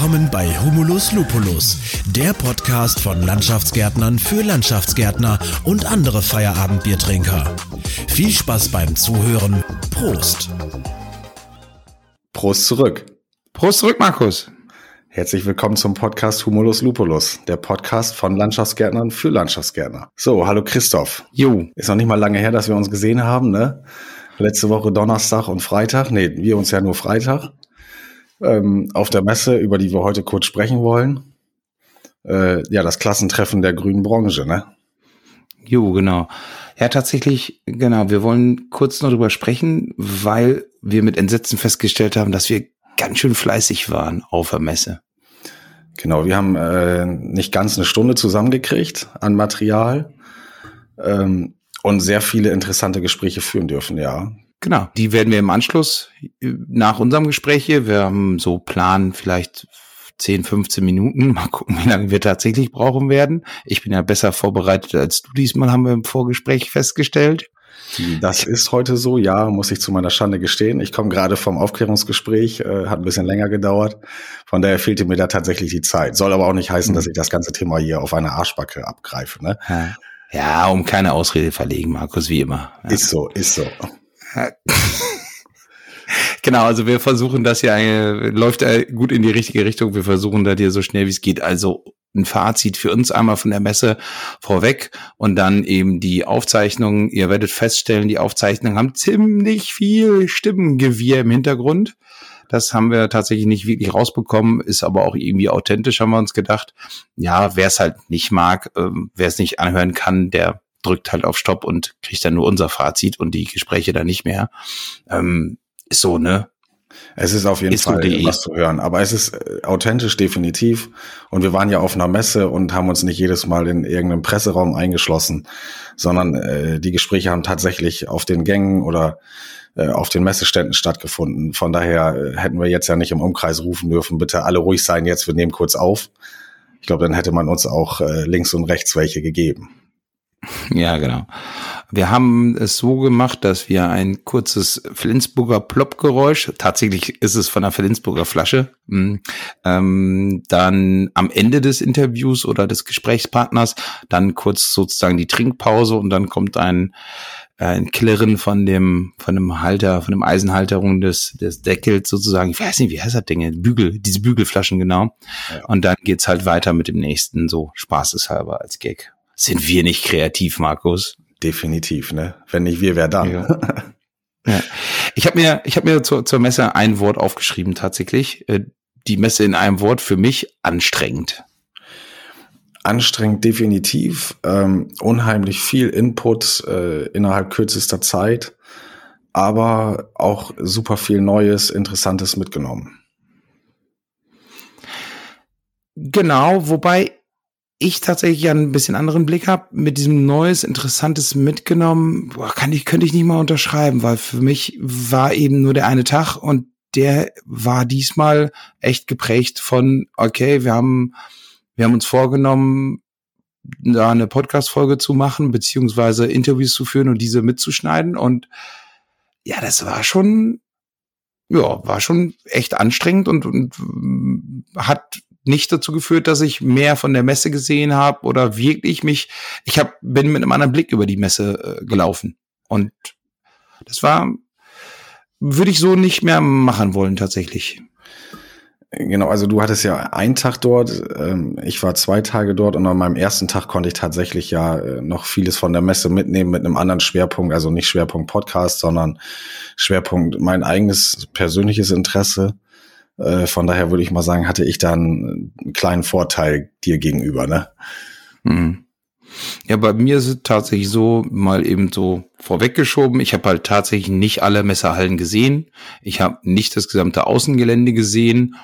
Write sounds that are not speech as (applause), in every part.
Willkommen bei Humulus Lupulus, der Podcast von Landschaftsgärtnern für Landschaftsgärtner und andere Feierabendbiertrinker. Viel Spaß beim Zuhören. Prost. Prost zurück. Prost zurück, Markus. Herzlich willkommen zum Podcast Humulus Lupulus, der Podcast von Landschaftsgärtnern für Landschaftsgärtner. So, hallo Christoph. Jo. Ist noch nicht mal lange her, dass wir uns gesehen haben, ne? Letzte Woche Donnerstag und Freitag. Nee, wir uns ja nur Freitag ähm, auf der Messe, über die wir heute kurz sprechen wollen. Äh, ja, das Klassentreffen der grünen Branche, ne? Jo, genau. Ja, tatsächlich, genau. Wir wollen kurz noch drüber sprechen, weil wir mit Entsetzen festgestellt haben, dass wir ganz schön fleißig waren auf der Messe. Genau, wir haben äh, nicht ganz eine Stunde zusammengekriegt an Material ähm, und sehr viele interessante Gespräche führen dürfen, ja. Genau, die werden wir im Anschluss äh, nach unserem Gespräch hier, wir haben so Plan vielleicht 10, 15 Minuten. (laughs) Mal gucken, wie lange wir tatsächlich brauchen werden. Ich bin ja besser vorbereitet als du diesmal, haben wir im Vorgespräch festgestellt. Das ist heute so, ja, muss ich zu meiner Schande gestehen. Ich komme gerade vom Aufklärungsgespräch, äh, hat ein bisschen länger gedauert. Von daher fehlte mir da tatsächlich die Zeit. Soll aber auch nicht heißen, mhm. dass ich das ganze Thema hier auf eine Arschbacke abgreife. Ne? Ja, um keine Ausrede verlegen, Markus, wie immer. Ja. Ist so, ist so. (laughs) genau, also wir versuchen das ja, äh, läuft äh, gut in die richtige Richtung. Wir versuchen da dir so schnell wie es geht. Also ein Fazit für uns einmal von der Messe vorweg und dann eben die Aufzeichnungen. Ihr werdet feststellen, die Aufzeichnungen haben ziemlich viel Stimmengewirr im Hintergrund. Das haben wir tatsächlich nicht wirklich rausbekommen, ist aber auch irgendwie authentisch, haben wir uns gedacht. Ja, wer es halt nicht mag, äh, wer es nicht anhören kann, der drückt halt auf Stopp und kriegt dann nur unser Fazit und die Gespräche dann nicht mehr. Ähm, ist so, ne? Es ist auf jeden ist Fall was zu hören, aber es ist äh, authentisch definitiv. Und wir waren ja auf einer Messe und haben uns nicht jedes Mal in irgendeinem Presseraum eingeschlossen, sondern äh, die Gespräche haben tatsächlich auf den Gängen oder äh, auf den Messeständen stattgefunden. Von daher äh, hätten wir jetzt ja nicht im Umkreis rufen dürfen, bitte alle ruhig sein, jetzt wir nehmen kurz auf. Ich glaube, dann hätte man uns auch äh, links und rechts welche gegeben. (laughs) Ja, genau. Wir haben es so gemacht, dass wir ein kurzes Flensburger Plopp-Geräusch, tatsächlich ist es von einer Flensburger Flasche, mm, ähm, dann am Ende des Interviews oder des Gesprächspartners, dann kurz sozusagen die Trinkpause und dann kommt ein, ein Klirren von dem, von dem Halter, von dem Eisenhalterung des, des Deckels sozusagen. Ich weiß nicht, wie heißt das Ding? Bügel, diese Bügelflaschen genau. Ja. Und dann geht's halt weiter mit dem nächsten, so spaßeshalber als Gag. Sind wir nicht kreativ, Markus? Definitiv, ne? Wenn nicht wir, wer dann? Ja. (laughs) ja. Ich habe mir, ich habe mir zur, zur Messe ein Wort aufgeschrieben tatsächlich. Äh, die Messe in einem Wort für mich anstrengend. Anstrengend definitiv. Ähm, unheimlich viel Input äh, innerhalb kürzester Zeit, aber auch super viel Neues, Interessantes mitgenommen. Genau, wobei ich tatsächlich ein bisschen anderen Blick habe, mit diesem Neues, Interessantes mitgenommen, boah, kann ich, könnte ich nicht mal unterschreiben, weil für mich war eben nur der eine Tag und der war diesmal echt geprägt von, okay, wir haben, wir haben uns vorgenommen, da eine Podcast-Folge zu machen, beziehungsweise Interviews zu führen und diese mitzuschneiden. Und ja, das war schon, ja, war schon echt anstrengend und, und hat nicht dazu geführt, dass ich mehr von der Messe gesehen habe oder wirklich mich, ich hab, bin mit einem anderen Blick über die Messe äh, gelaufen. Und das war, würde ich so nicht mehr machen wollen tatsächlich. Genau, also du hattest ja einen Tag dort, ähm, ich war zwei Tage dort und an meinem ersten Tag konnte ich tatsächlich ja äh, noch vieles von der Messe mitnehmen mit einem anderen Schwerpunkt, also nicht Schwerpunkt Podcast, sondern Schwerpunkt mein eigenes persönliches Interesse. Äh, von daher würde ich mal sagen, hatte ich da einen, einen kleinen Vorteil dir gegenüber, ne? Mhm. Ja, bei mir ist es tatsächlich so, mal eben so vorweggeschoben. Ich habe halt tatsächlich nicht alle Messerhallen gesehen. Ich habe nicht das gesamte Außengelände gesehen.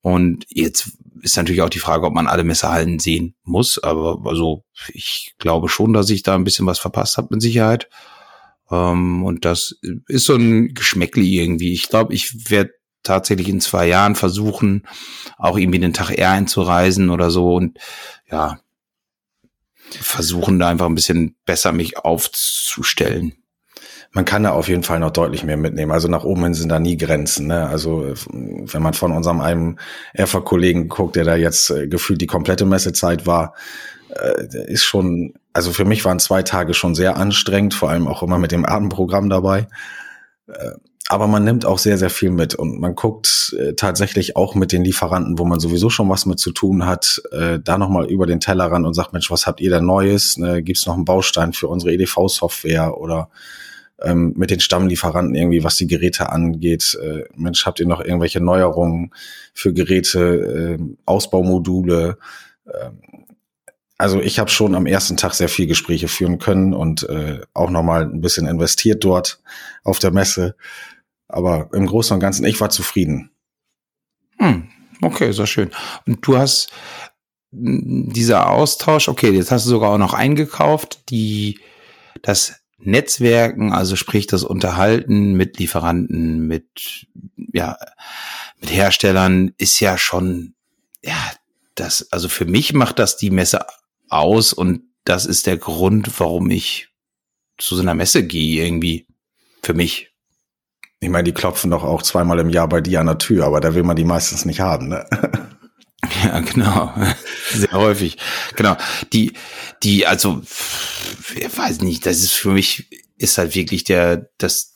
Und jetzt ist natürlich auch die Frage, ob man alle Messerhallen sehen muss. Aber also ich glaube schon, dass ich da ein bisschen was verpasst habe mit Sicherheit. Ähm, und das ist so ein Geschmäckli irgendwie. Ich glaube, ich werde tatsächlich in zwei Jahren versuchen, auch irgendwie den Tag eher einzureisen oder so und ja, versuchen da einfach ein bisschen besser mich aufzustellen. man kann da auf jeden Fall noch deutlich mehr mitnehmen. Also nach oben hin sind da nie Grenzen. Ne? Also wenn man von unserem einem Erfer-Kollegen guckt, der da jetzt äh, gefühlt die komplette Messezeit war, äh, ist schon, also für mich waren zwei Tage schon sehr anstrengend, vor allem auch immer mit dem Atemprogramm dabei. Äh, aber man nimmt auch sehr, sehr viel mit und man guckt äh, tatsächlich auch mit den Lieferanten, wo man sowieso schon was mit zu tun hat, äh, da nochmal über den Teller ran und sagt, Mensch, was habt ihr da Neues? Ne, Gibt es noch einen Baustein für unsere EDV-Software oder ähm, mit den Stammlieferanten irgendwie, was die Geräte angeht. Äh, Mensch, habt ihr noch irgendwelche Neuerungen für Geräte, äh, Ausbaumodule? Äh, also ich habe schon am ersten Tag sehr viel Gespräche führen können und äh, auch nochmal ein bisschen investiert dort auf der Messe. Aber im Großen und Ganzen, ich war zufrieden. Hm, okay, sehr schön. Und du hast hm, dieser Austausch, okay, jetzt hast du sogar auch noch eingekauft, die das Netzwerken, also sprich das Unterhalten mit Lieferanten, mit, ja, mit Herstellern ist ja schon, ja, das, also für mich macht das die Messe aus und das ist der Grund, warum ich zu so einer Messe gehe irgendwie. Für mich. Ich meine, die klopfen doch auch zweimal im Jahr bei dir an der Tür, aber da will man die meistens nicht haben, ne? (laughs) Ja, genau. Sehr häufig. Genau. Die, die, also, ich weiß nicht, das ist für mich, ist halt wirklich der, das,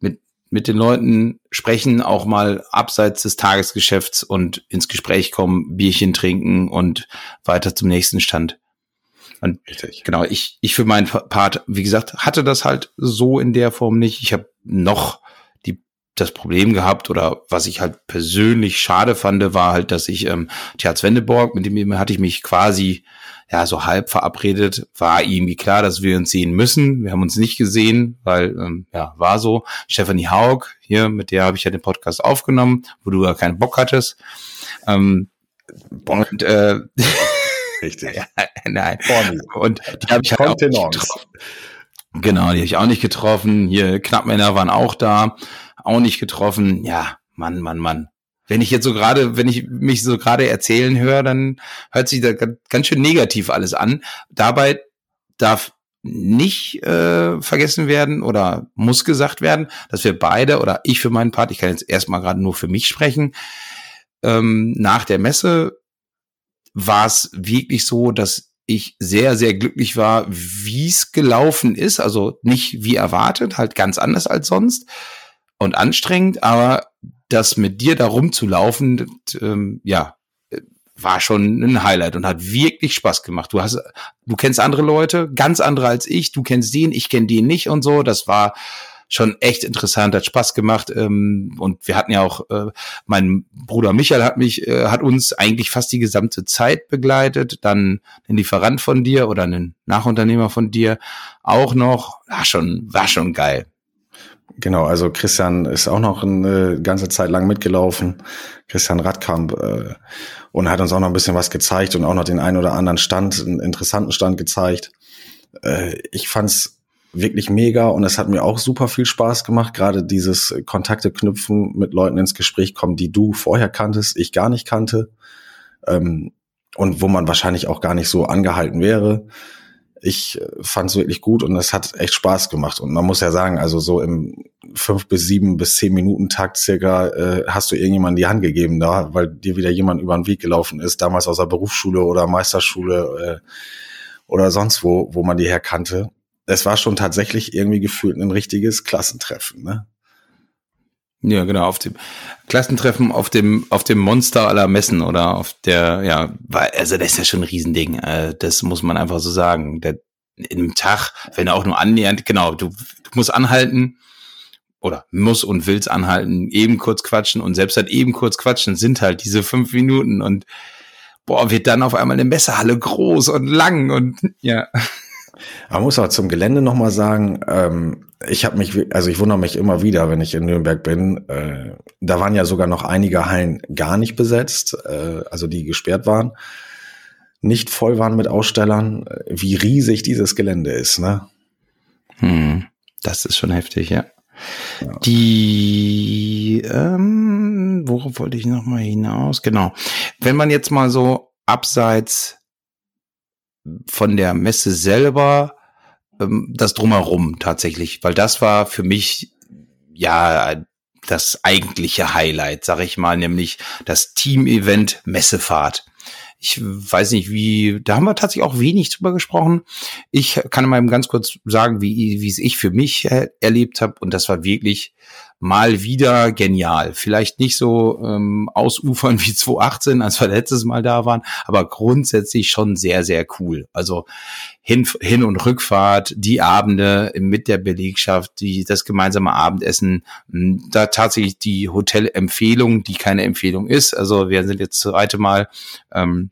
mit, mit den Leuten sprechen, auch mal abseits des Tagesgeschäfts und ins Gespräch kommen, Bierchen trinken und weiter zum nächsten Stand. Und Richtig. genau, ich, ich für meinen Part, wie gesagt, hatte das halt so in der Form nicht. Ich habe noch das Problem gehabt oder was ich halt persönlich schade fand, war halt, dass ich ähm, Tjaz Wendeborg, mit dem hatte ich mich quasi ja so halb verabredet, war irgendwie klar, dass wir uns sehen müssen. Wir haben uns nicht gesehen, weil ähm, ja war so. Stephanie Haug hier, mit der habe ich ja den Podcast aufgenommen, wo du ja keinen Bock hattest. Ähm, Bock. Und äh, (laughs) Richtig. (laughs) ja, nein. Und die habe ich halt auch getroffen. Genau, die habe ich auch nicht getroffen. Hier Knappmänner waren auch da auch nicht getroffen. Ja, Mann, Mann, Mann. Wenn ich jetzt so gerade, wenn ich mich so gerade erzählen höre, dann hört sich da ganz schön negativ alles an. Dabei darf nicht äh, vergessen werden oder muss gesagt werden, dass wir beide oder ich für meinen Part, ich kann jetzt erstmal gerade nur für mich sprechen, ähm, nach der Messe war es wirklich so, dass ich sehr, sehr glücklich war, wie es gelaufen ist. Also nicht wie erwartet, halt ganz anders als sonst und anstrengend, aber das mit dir da rumzulaufen, ähm, ja, war schon ein Highlight und hat wirklich Spaß gemacht. Du hast, du kennst andere Leute, ganz andere als ich. Du kennst den, ich kenne den nicht und so. Das war schon echt interessant, hat Spaß gemacht. Ähm, und wir hatten ja auch, äh, mein Bruder Michael hat mich, äh, hat uns eigentlich fast die gesamte Zeit begleitet. Dann ein Lieferant von dir oder ein Nachunternehmer von dir auch noch. War schon, war schon geil. Genau, also Christian ist auch noch eine ganze Zeit lang mitgelaufen, Christian Radkamp, äh, und hat uns auch noch ein bisschen was gezeigt und auch noch den einen oder anderen Stand, einen interessanten Stand gezeigt. Äh, ich fand's wirklich mega und es hat mir auch super viel Spaß gemacht, gerade dieses Kontakte knüpfen, mit Leuten ins Gespräch kommen, die du vorher kanntest, ich gar nicht kannte, ähm, und wo man wahrscheinlich auch gar nicht so angehalten wäre ich äh, fand es wirklich gut und es hat echt Spaß gemacht. Und man muss ja sagen, also so im fünf bis sieben bis zehn Minuten Takt circa äh, hast du irgendjemand die Hand gegeben da, weil dir wieder jemand über den Weg gelaufen ist, damals aus der Berufsschule oder Meisterschule äh, oder sonst wo, wo man die herkannte. Es war schon tatsächlich irgendwie gefühlt ein richtiges Klassentreffen, ne? Ja, genau, auf dem Klassentreffen auf dem, auf dem Monster aller Messen oder auf der, ja, also das ist ja schon ein Riesending, äh, das muss man einfach so sagen. Der, in einem Tag, wenn er auch nur annähernd, genau, du, du musst anhalten oder muss und willst anhalten, eben kurz quatschen und selbst halt eben kurz quatschen sind halt diese fünf Minuten und boah, wird dann auf einmal eine Messehalle groß und lang und ja. Man muss auch zum Gelände nochmal sagen, ähm, ich habe mich, also ich wundere mich immer wieder, wenn ich in Nürnberg bin. Äh, da waren ja sogar noch einige Hallen gar nicht besetzt, äh, also die gesperrt waren, nicht voll waren mit Ausstellern. Wie riesig dieses Gelände ist, ne? Hm, das ist schon heftig, ja. ja. Die, ähm, worauf wollte ich noch mal hinaus? Genau, wenn man jetzt mal so abseits von der Messe selber ähm, das drumherum tatsächlich, weil das war für mich ja das eigentliche Highlight, sag ich mal, nämlich das Team-Event Messefahrt. Ich weiß nicht, wie, da haben wir tatsächlich auch wenig drüber gesprochen. Ich kann mal ganz kurz sagen, wie, wie es ich für mich erlebt habe. Und das war wirklich mal wieder genial. Vielleicht nicht so ähm, ausufern wie 2018, als wir letztes Mal da waren, aber grundsätzlich schon sehr, sehr cool. Also Hin-, Hin und Rückfahrt, die Abende mit der Belegschaft, die, das gemeinsame Abendessen, da tatsächlich die Hotelempfehlung, die keine Empfehlung ist. Also wir sind jetzt zweite Mal ähm,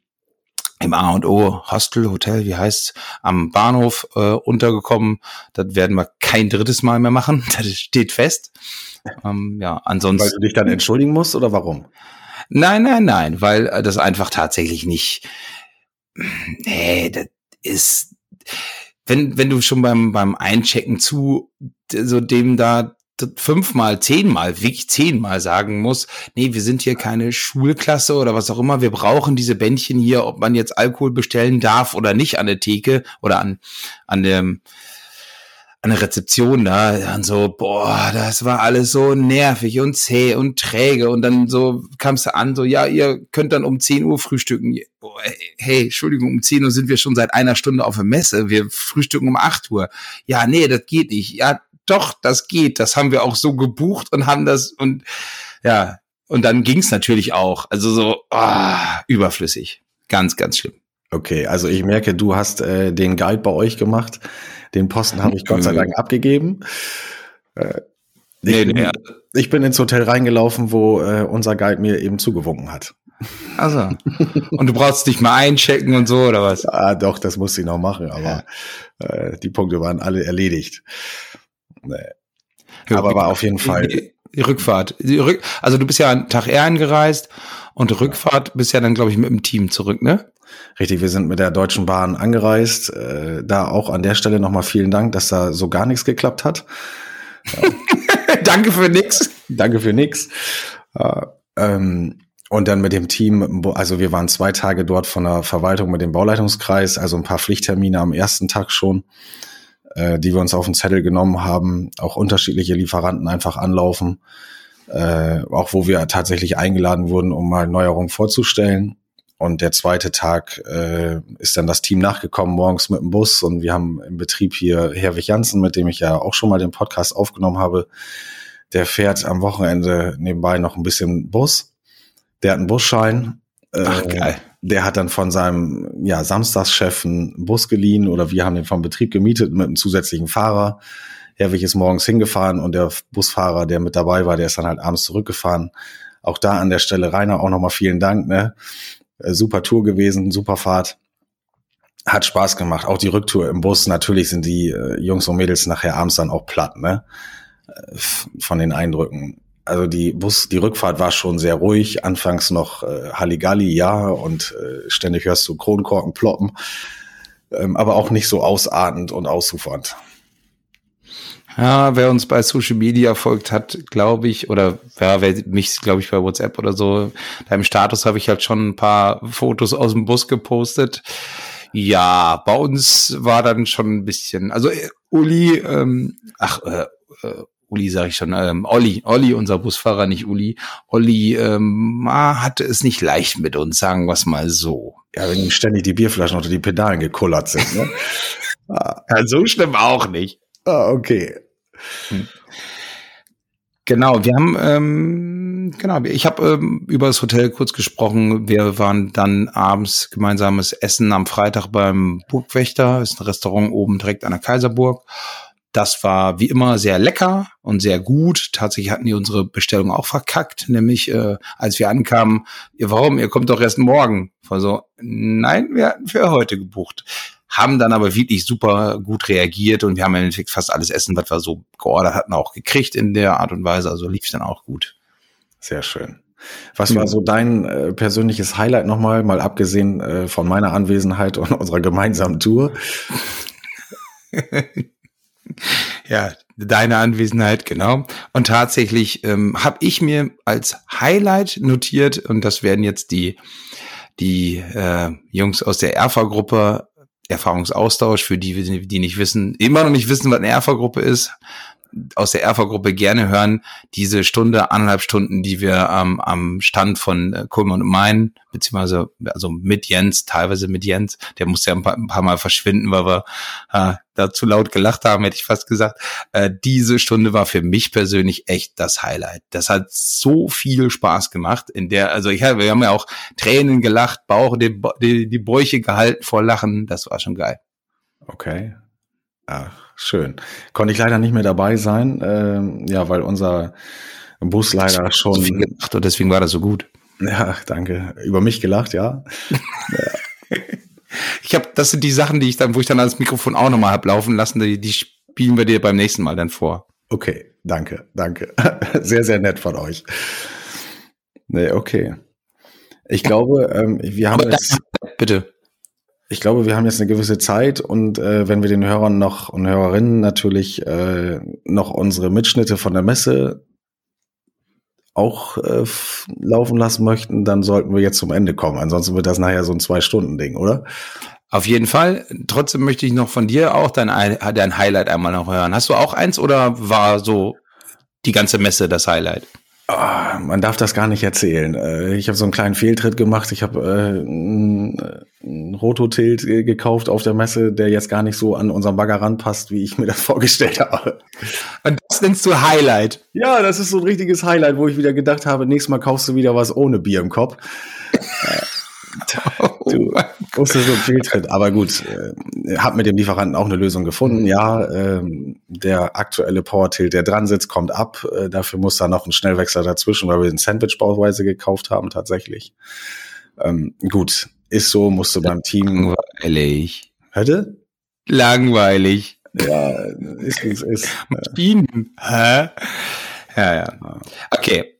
im A und O Hostel, Hotel, wie heißt am Bahnhof äh, untergekommen. Das werden wir kein drittes Mal mehr machen. (laughs) Das steht fest. Ähm, ja, ansonsten. Weil du dich dann entschuldigen musst oder warum? Nein, nein, nein, weil äh, das einfach tatsächlich nicht. Nee, das ist wenn, wenn du schon beim, beim Einchecken zu so dem da fünfmal, zehnmal, wirklich zehnmal sagen muss, nee, wir sind hier keine Schulklasse oder was auch immer, wir brauchen diese Bändchen hier, ob man jetzt Alkohol bestellen darf oder nicht an der Theke oder an, an dem, an der Rezeption da, dann so, boah, das war alles so nervig und zäh und träge und dann so kamst du an, so, ja, ihr könnt dann um 10 Uhr frühstücken. Hey, Entschuldigung, um 10 Uhr sind wir schon seit einer Stunde auf der Messe, wir frühstücken um 8 Uhr. Ja, nee, das geht nicht. Ja, doch, das geht, das haben wir auch so gebucht und haben das und ja, und dann ging's natürlich auch, also so, oh, überflüssig. Ganz, ganz schlimm. Okay, also ich merke, du hast äh, den Guide bei euch gemacht. Den Posten habe ich Gott sei Dank abgegeben. Äh, ich, nee, bin, nee. ich bin ins Hotel reingelaufen, wo äh, unser Guide mir eben zugewunken hat. Also. Und du brauchst dich mal einchecken und so, oder was? Ah, doch, das musste ich noch machen, aber äh, die Punkte waren alle erledigt. Nee. Aber war auf jeden Fall. Die, die Rückfahrt. Die Rück also du bist ja einen Tag eher angereist und Rückfahrt bist ja dann, glaube ich, mit dem Team zurück, ne? Richtig, wir sind mit der Deutschen Bahn angereist. Äh, da auch an der Stelle nochmal vielen Dank, dass da so gar nichts geklappt hat. (laughs) Danke für nix. Danke für nix. Äh, ähm, und dann mit dem Team, also wir waren zwei Tage dort von der Verwaltung mit dem Bauleitungskreis, also ein paar Pflichttermine am ersten Tag schon, äh, die wir uns auf den Zettel genommen haben. Auch unterschiedliche Lieferanten einfach anlaufen. Äh, auch wo wir tatsächlich eingeladen wurden, um mal Neuerungen vorzustellen. Und der zweite Tag äh, ist dann das Team nachgekommen, morgens mit dem Bus. Und wir haben im Betrieb hier Herwig Janssen, mit dem ich ja auch schon mal den Podcast aufgenommen habe. Der fährt am Wochenende nebenbei noch ein bisschen Bus. Der hat einen Busschein. Ach, äh, geil. Der hat dann von seinem ja, Samstagschef einen Bus geliehen oder wir haben den vom Betrieb gemietet mit einem zusätzlichen Fahrer. Herwig ist morgens hingefahren und der Busfahrer, der mit dabei war, der ist dann halt abends zurückgefahren. Auch da an der Stelle, Rainer, auch nochmal vielen Dank. Ne? Äh, super Tour gewesen, super Fahrt. Hat Spaß gemacht. Auch die Rücktour im Bus. Natürlich sind die äh, Jungs und Mädels nachher abends dann auch platt, ne? Äh, von den Eindrücken. Also die Bus, die Rückfahrt war schon sehr ruhig. Anfangs noch äh, Halligalli, ja, und ständig hörst du Kronkorken ploppen. Ähm, aber auch nicht so ausartend und ausufernd. Ja, wer uns bei Social Media folgt hat, glaube ich, oder ja, wer mich, glaube ich, bei WhatsApp oder so, beim Status habe ich halt schon ein paar Fotos aus dem Bus gepostet. Ja, bei uns war dann schon ein bisschen, also äh, Uli, ähm, ach, äh, äh, Uli sage ich schon, ähm, Olli, Olli, unser Busfahrer, nicht Uli. Olli ähm, hatte es nicht leicht mit uns, sagen wir es mal so. Ja, wenn ihm ständig die Bierflaschen unter die Pedalen gekullert sind. Ne? (laughs) ja, so schlimm auch nicht. Ah, okay. Hm. Genau, wir haben, ähm, genau, ich habe ähm, über das Hotel kurz gesprochen. Wir waren dann abends gemeinsames Essen am Freitag beim Burgwächter, ist ein Restaurant oben direkt an der Kaiserburg. Das war wie immer sehr lecker und sehr gut. Tatsächlich hatten die unsere Bestellung auch verkackt, nämlich äh, als wir ankamen, ihr warum, ihr kommt doch erst morgen. War so, nein, wir hatten für heute gebucht haben dann aber wirklich super gut reagiert und wir haben im Endeffekt fast alles Essen, was wir so geordert hatten, auch gekriegt in der Art und Weise. Also lief es dann auch gut. Sehr schön. Was war so dein äh, persönliches Highlight nochmal, mal abgesehen äh, von meiner Anwesenheit und unserer gemeinsamen Tour? (laughs) ja, deine Anwesenheit, genau. Und tatsächlich ähm, habe ich mir als Highlight notiert, und das werden jetzt die, die äh, Jungs aus der Erfa-Gruppe Erfahrungsaustausch für die, die nicht wissen, immer noch nicht wissen, was eine Erfa-Gruppe ist aus der Erfa-Gruppe gerne hören, diese Stunde, anderthalb Stunden, die wir ähm, am Stand von äh, Kohlmann und Main, beziehungsweise also mit Jens, teilweise mit Jens, der musste ja ein paar, ein paar Mal verschwinden, weil wir äh, da zu laut gelacht haben, hätte ich fast gesagt. Äh, diese Stunde war für mich persönlich echt das Highlight. Das hat so viel Spaß gemacht. In der, also ich wir haben ja auch Tränen gelacht, Bauch, die, die, die Bäuche gehalten vor Lachen. Das war schon geil. Okay. Ach schön. Konnte ich leider nicht mehr dabei sein, äh, ja, weil unser Bus leider schon. So viel gemacht und deswegen war das so gut. Ja, danke. Über mich gelacht, ja. (laughs) Ich habe, das sind die Sachen, die ich dann, wo ich dann das Mikrofon auch nochmal hab laufen lassen, die, die spielen wir dir beim nächsten Mal dann vor. Okay, danke, danke. (laughs) Sehr, sehr nett von euch. Nee, okay. Ich glaube, ähm, wir haben jetzt. Bitte ich glaube, wir haben jetzt eine gewisse Zeit und äh, wenn wir den Hörern noch und Hörerinnen natürlich äh, noch unsere Mitschnitte von der Messe auch äh, laufen lassen möchten, dann sollten wir jetzt zum Ende kommen. Ansonsten wird das nachher so ein Zwei-Stunden-Ding, oder? Auf jeden Fall. Trotzdem möchte ich noch von dir auch dein, dein Highlight einmal noch hören. Hast du auch eins oder war so die ganze Messe das Highlight? Oh, man darf das gar nicht erzählen. Äh, ich habe so einen kleinen Fehltritt gemacht. Ich habe äh, ein Rototilt gekauft auf der Messe, der jetzt gar nicht so an unseren Bagger ranpasst, wie ich mir das (laughs) vorgestellt habe. Und das nennst du Highlight? Ja, das ist so ein richtiges Highlight, wo ich wieder gedacht habe, nächstes Mal kaufst du wieder was ohne Bier im Kopf. (laughs) du musstest so ein Fehltritt. Aber gut, äh, hab mit dem Lieferanten auch eine Lösung gefunden. Ja, äh, der aktuelle Power Tilt, der dran sitzt, kommt ab. Äh, dafür muss da noch ein Schnellwechsel dazwischen, weil wir den Sandwich-Bauweise gekauft haben, tatsächlich. Ähm, gut, ist so, musste beim Team. Langweilig. Hätte? Langweilig. Ja, ist wie es ist. Maschinen. Hä? Ja, ja. Okay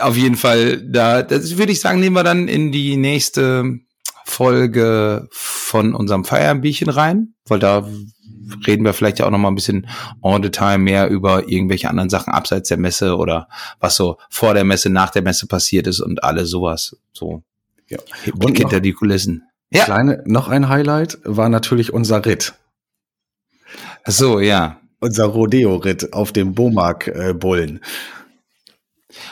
auf jeden Fall, da, das würde ich sagen, nehmen wir dann in die nächste Folge von unserem Feierbierchen rein, weil da reden wir vielleicht ja auch noch mal ein bisschen en Detail mehr über irgendwelche anderen Sachen abseits der Messe oder was so vor der Messe, nach der Messe passiert ist und alles sowas. So. Ja. Und hinter die Kulissen. Ja. Kleine, noch ein Highlight war natürlich unser Ritt. Ach so, ja. Unser Rodeo-Ritt auf dem Bomark-Bullen. Äh,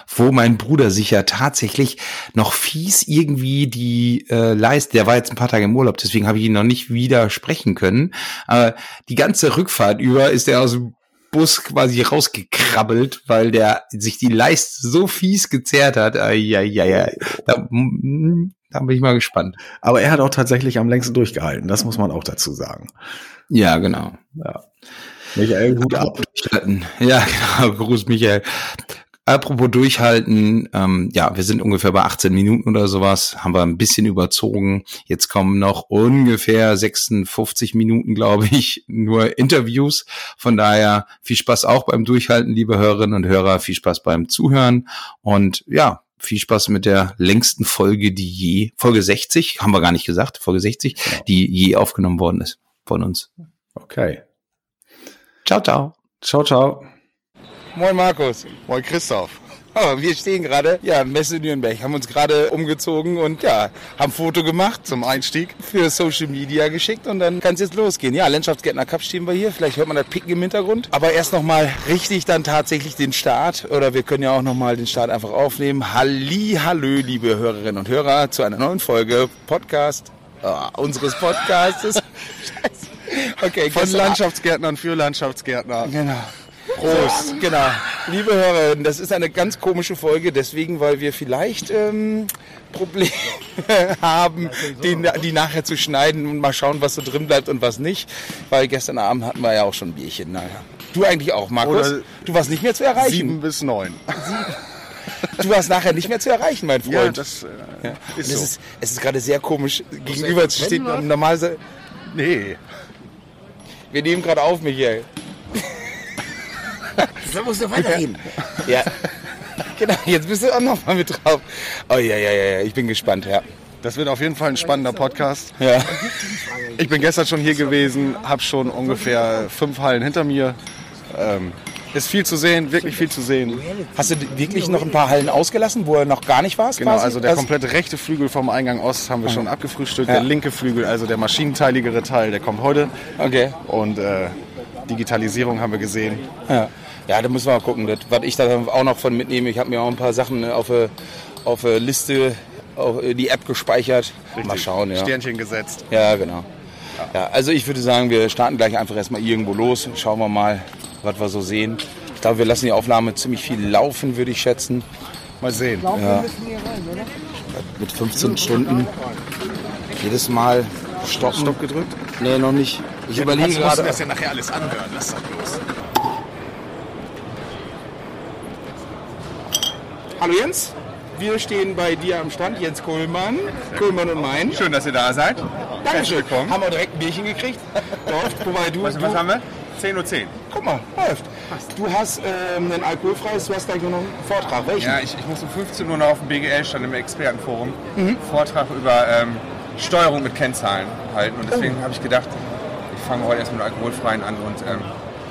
wo mein Bruder sich ja tatsächlich noch fies irgendwie die äh, Leiste, der war jetzt ein paar Tage im Urlaub, deswegen habe ich ihn noch nicht widersprechen können. Aber die ganze Rückfahrt über ist er aus dem Bus quasi rausgekrabbelt, weil der sich die Leiste so fies gezerrt hat. Ja, ja, ja. Da, mm, da bin ich mal gespannt. Aber er hat auch tatsächlich am längsten durchgehalten. Das muss man auch dazu sagen. Ja, genau. Ja. Michael, Hut ab. Ja, (laughs) genau. Gruß, Michael. Apropos durchhalten, ähm, ja, wir sind ungefähr bei 18 Minuten oder sowas, haben wir ein bisschen überzogen. Jetzt kommen noch ungefähr 56 Minuten, glaube ich, (laughs) nur Interviews. Von daher viel Spaß auch beim Durchhalten, liebe Hörerinnen und Hörer, viel Spaß beim Zuhören und ja, viel Spaß mit der längsten Folge, die je, Folge 60, haben wir gar nicht gesagt, Folge 60, genau. die je aufgenommen worden ist von uns. Okay. Ciao, ciao. Ciao, ciao. Moin Markus. Moin Christoph. (laughs) Oh, wir stehen gerade, ja, Messe Nürnberg, haben uns gerade umgezogen und ja, haben Foto gemacht. Zum Einstieg. Für Social Media geschickt und dann kann es jetzt losgehen. Ja, Landschaftsgärtner Cup stehen wir hier. Vielleicht hört man das Picken im Hintergrund. Aber erst nochmal richtig dann tatsächlich den Start. Oder wir können ja auch nochmal den Start einfach aufnehmen. Halli, hallö, liebe Hörerinnen und Hörer, zu einer neuen Folge Podcast, oh, unseres Podcastes. (laughs) okay, Von Landschaftsgärtnern für Landschaftsgärtner. Genau. Prost, genau. Liebe Hörerinnen, das ist eine ganz komische Folge, deswegen, weil wir vielleicht ähm, Probleme (laughs) haben, die, die nachher zu schneiden und mal schauen, was so drin bleibt und was nicht. Weil gestern Abend hatten wir ja auch schon ein Bierchen. Naja. Du eigentlich auch, Markus? Oder du warst nicht mehr zu erreichen. Sieben bis neun. (laughs) Du warst nachher nicht mehr zu erreichen, mein Freund. Ja, das äh, ja. ist so. Es ist, es ist gerade sehr komisch, gegenüber zu stehen. Normalerweise. Nee. Wir nehmen gerade auf, Michael. (laughs) Das muss noch weitergehen. Ja. Genau, jetzt bist du auch noch mal mit drauf. Oh ja, ja, ja, ich bin gespannt, ja. Das wird auf jeden Fall ein spannender Podcast. Ja. Ich bin gestern schon hier gewesen, habe schon ungefähr fünf Hallen hinter mir. Ähm, Ist viel zu sehen, wirklich viel zu sehen. Hast du wirklich noch ein paar Hallen ausgelassen, wo er noch gar nicht warst? Genau, quasi? also der komplette rechte Flügel vom Eingang Ost haben wir schon abgefrühstückt. Ja. Der linke Flügel, also der maschinenteiligere Teil, der kommt heute. Okay. Und äh, Digitalisierung haben wir gesehen. Ja. Ja, da müssen wir mal gucken, das, was ich da auch noch von mitnehme. Ich habe mir auch ein paar Sachen auf eine, auf eine Liste, auf die App gespeichert. Mal schauen, ja. Sternchen gesetzt. Ja, genau. Ja, also ich würde sagen, wir starten gleich einfach erstmal irgendwo los. Schauen wir mal, was wir so sehen. Ich glaube, wir lassen die Aufnahme ziemlich viel laufen, würde ich schätzen. Mal sehen. Ja. Mit 15 Stunden jedes Mal stoppen. Stopp gedrückt? Nee, noch nicht. Ich überlege gerade. das ja nachher alles anhören. Lass das los. Hallo Jens, wir stehen bei dir am Stand, Jens Kohlmann, Kohlmann und mein. Schön, dass ihr da seid. Dankeschön. willkommen. Haben wir direkt ein Bierchen gekriegt. (laughs) Läuft, wobei du, Was, du was haben wir? 10.10 Uhr. guck mal, läuft. Du hast ähm, ein alkoholfreies, du hast gleich noch einen Vortrag. Welchen? Ja, ich, ich muss um 15 Uhr noch auf dem BGL-Stand im Expertenforum Vortrag über ähm, Steuerung mit Kennzahlen halten. Und deswegen habe ich gedacht, ich fange heute erst mit alkoholfreien an. Und ähm,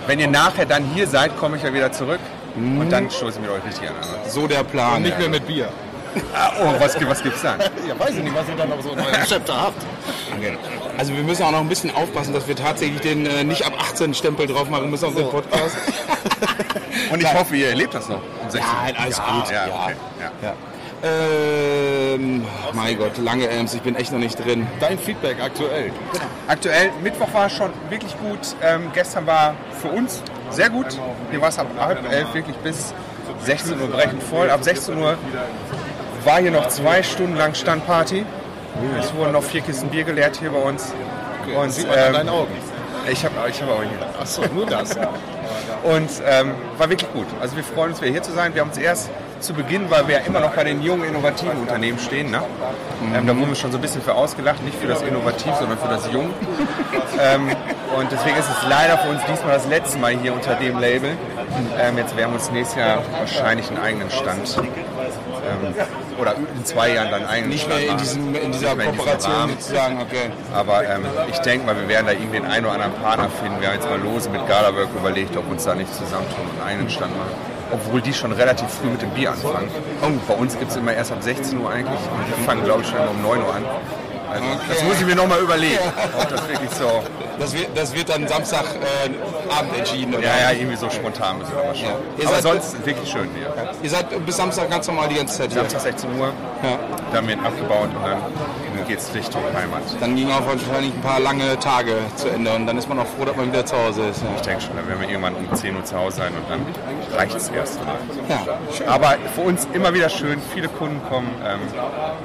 wenn ihr nachher dann hier seid, komme ich ja wieder zurück. Und dann stoße ich mit euch richtig an. So der Plan. Nicht mehr mit Bier. (laughs) Ah, oh, was, was gibt's dann? (laughs) Ja, weiß ich nicht, was ihr dann noch so neue Rezepte habt. Also wir müssen auch noch ein bisschen aufpassen, dass wir tatsächlich den äh, nicht ab 18 Stempel drauf machen müssen auf den Podcast. (laughs) Und ich hoffe, ihr erlebt das noch um 16 Uhr. Nein, alles ja, gut. Ja, Ja. okay. ja. Ähm, mein Gott, lange Amps, ich bin echt noch nicht drin. Dein Feedback aktuell. Aktuell, Mittwoch war schon wirklich gut. Ähm, gestern war für uns sehr gut. Hier war es ab halb elf wirklich bis 16 Uhr brechend voll. Ab 16 Uhr war hier noch zwei Stunden lang Standparty. Es wurden noch vier Kisten Bier geleert hier bei uns. Und, Sieht man an ähm, deinen Augen. ich habe ich hab auch hier. Achso, nur das. (laughs) Und ähm, war wirklich gut. Also wir freuen uns wieder hier zu sein. Wir haben uns erst zu Beginn, weil wir ja immer noch bei den jungen, innovativen Unternehmen stehen. Ne? Ähm, da wurden wir schon so ein bisschen für ausgelacht, nicht für das Innovativ, sondern für das Jung. (laughs) ähm, und deswegen ist es leider für uns diesmal das letzte Mal hier unter dem Label. Ähm, jetzt werden wir uns nächstes Jahr wahrscheinlich einen eigenen Stand ähm, oder in zwei Jahren dann einen eigenen Nicht Stand mehr in, diesem, in dieser Nicht mehr in diesem Kooperation sozusagen, okay. Aber ähm, ich denke mal, wir werden da irgendwie den einen oder anderen Partner finden. Wir haben jetzt mal lose mit Galawork überlegt, ob uns da nicht zusammentun und einen Stand machen. Obwohl die schon relativ früh mit dem Bier anfangen. Und bei uns gibt es immer erst ab 16 Uhr eigentlich. Und wir fangen, glaube ich, schon immer um 9 Uhr an. Also, das muss ich mir nochmal überlegen, ob das wirklich so. Das wird, das wird dann Samstagabend äh, entschieden, oder? Ja, ja, irgendwie so spontan müssen wir mal schauen. Ihr Aber seid- sonst wirklich schön hier. Ihr seid bis Samstag ganz normal die ganze Zeit hier. Samstag 16 Uhr, Ja. dann wird abgebaut und dann geht's Richtung Heimat. Dann gingen auch wahrscheinlich ein paar lange Tage zu Ende und dann ist man auch froh, dass man wieder zu Hause ist. Ich denke schon, dann werden wir irgendwann um 10 Uhr zu Hause sein und dann reicht es erstmal. Ja. Aber für uns immer wieder schön, viele Kunden kommen. Ähm,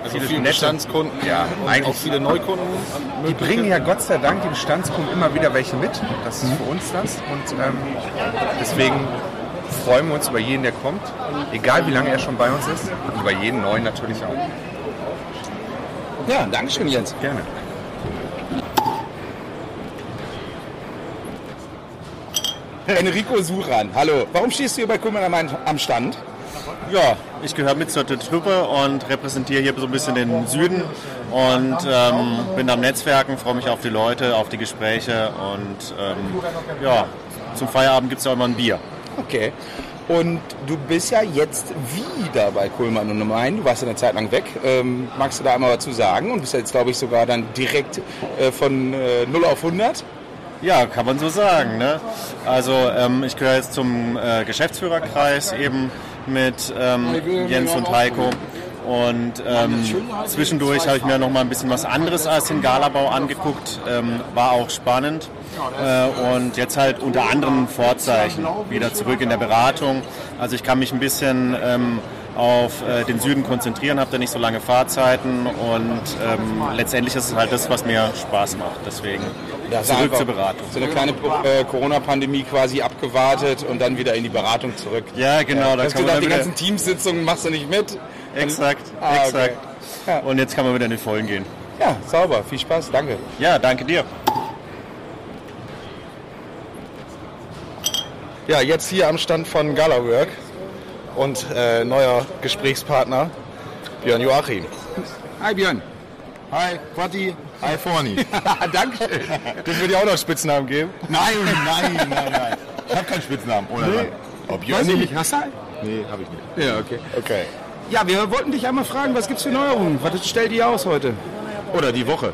Also viele Bestandskunden, Ja, eigentlich auch viele Neukunden. Die bringen ja Gott sei Dank die Bestandskunden immer wieder welche mit. Das ist für uns das. Und ähm, deswegen freuen wir uns über jeden, der kommt. Egal wie lange er schon bei uns ist. Und über jeden neuen natürlich auch. ja Dankeschön, Jens. Gerne. Enrico Suran, hallo. Warum stehst du hier bei Kummel am, am Stand? Ja, ich gehöre mit zur Truppe und repräsentiere hier so ein bisschen den Süden und ähm, bin am Netzwerken, freue mich auf die Leute, auf die Gespräche und ähm, ja, zum Feierabend gibt es ja auch immer ein Bier. Okay. Und du bist ja jetzt wieder bei Kohlmann und Main. Du warst ja eine Zeit lang weg. Ähm, magst du da einmal was zu sagen? Und bist jetzt, glaube ich, sogar dann direkt äh, von äh, 0 auf 100. Ja, kann man so sagen. Ne? Also ähm, ich gehöre jetzt zum äh, Geschäftsführerkreis eben mit ähm, Jens und Heiko. Und ähm, zwischendurch habe ich mir noch mal ein bisschen was anderes als den Galabau angeguckt. Ähm, war auch spannend. Äh, und jetzt halt unter anderem Vorzeichen wieder zurück in der Beratung. Also ich kann mich ein bisschen ähm, auf äh, den Süden konzentrieren, habe da nicht so lange Fahrzeiten und ähm, letztendlich ist es halt das, was mir Spaß macht. Deswegen zurück zur Beratung. So eine kleine äh, Corona-Pandemie quasi abgewartet und dann wieder in die Beratung zurück. Ja, genau. Da Hast kann du man dann die ganzen Teamsitzungen machst du nicht mit? exakt, Ah, okay. exakt. Ja. Und jetzt kann man wieder in die Vollen gehen. Ja, sauber. Viel Spaß. Danke. Ja, danke dir. Ja, jetzt hier am Stand von Galawork und äh, neuer Gesprächspartner Björn Joachim. Hi Björn. Hi, Quatti. Hi, Forni. (laughs) Dankeschön. Den würde ich auch noch Spitznamen geben. Nein, nein, nein, nein. Ich habe keinen Spitznamen, oder? Ob Weiß ich nicht, hast du Nee, habe ich nicht. Ja, okay. Okay. Ja, wir wollten dich einmal fragen, was gibt's für Neuerungen? Was stellt ihr aus heute? Oder die Woche?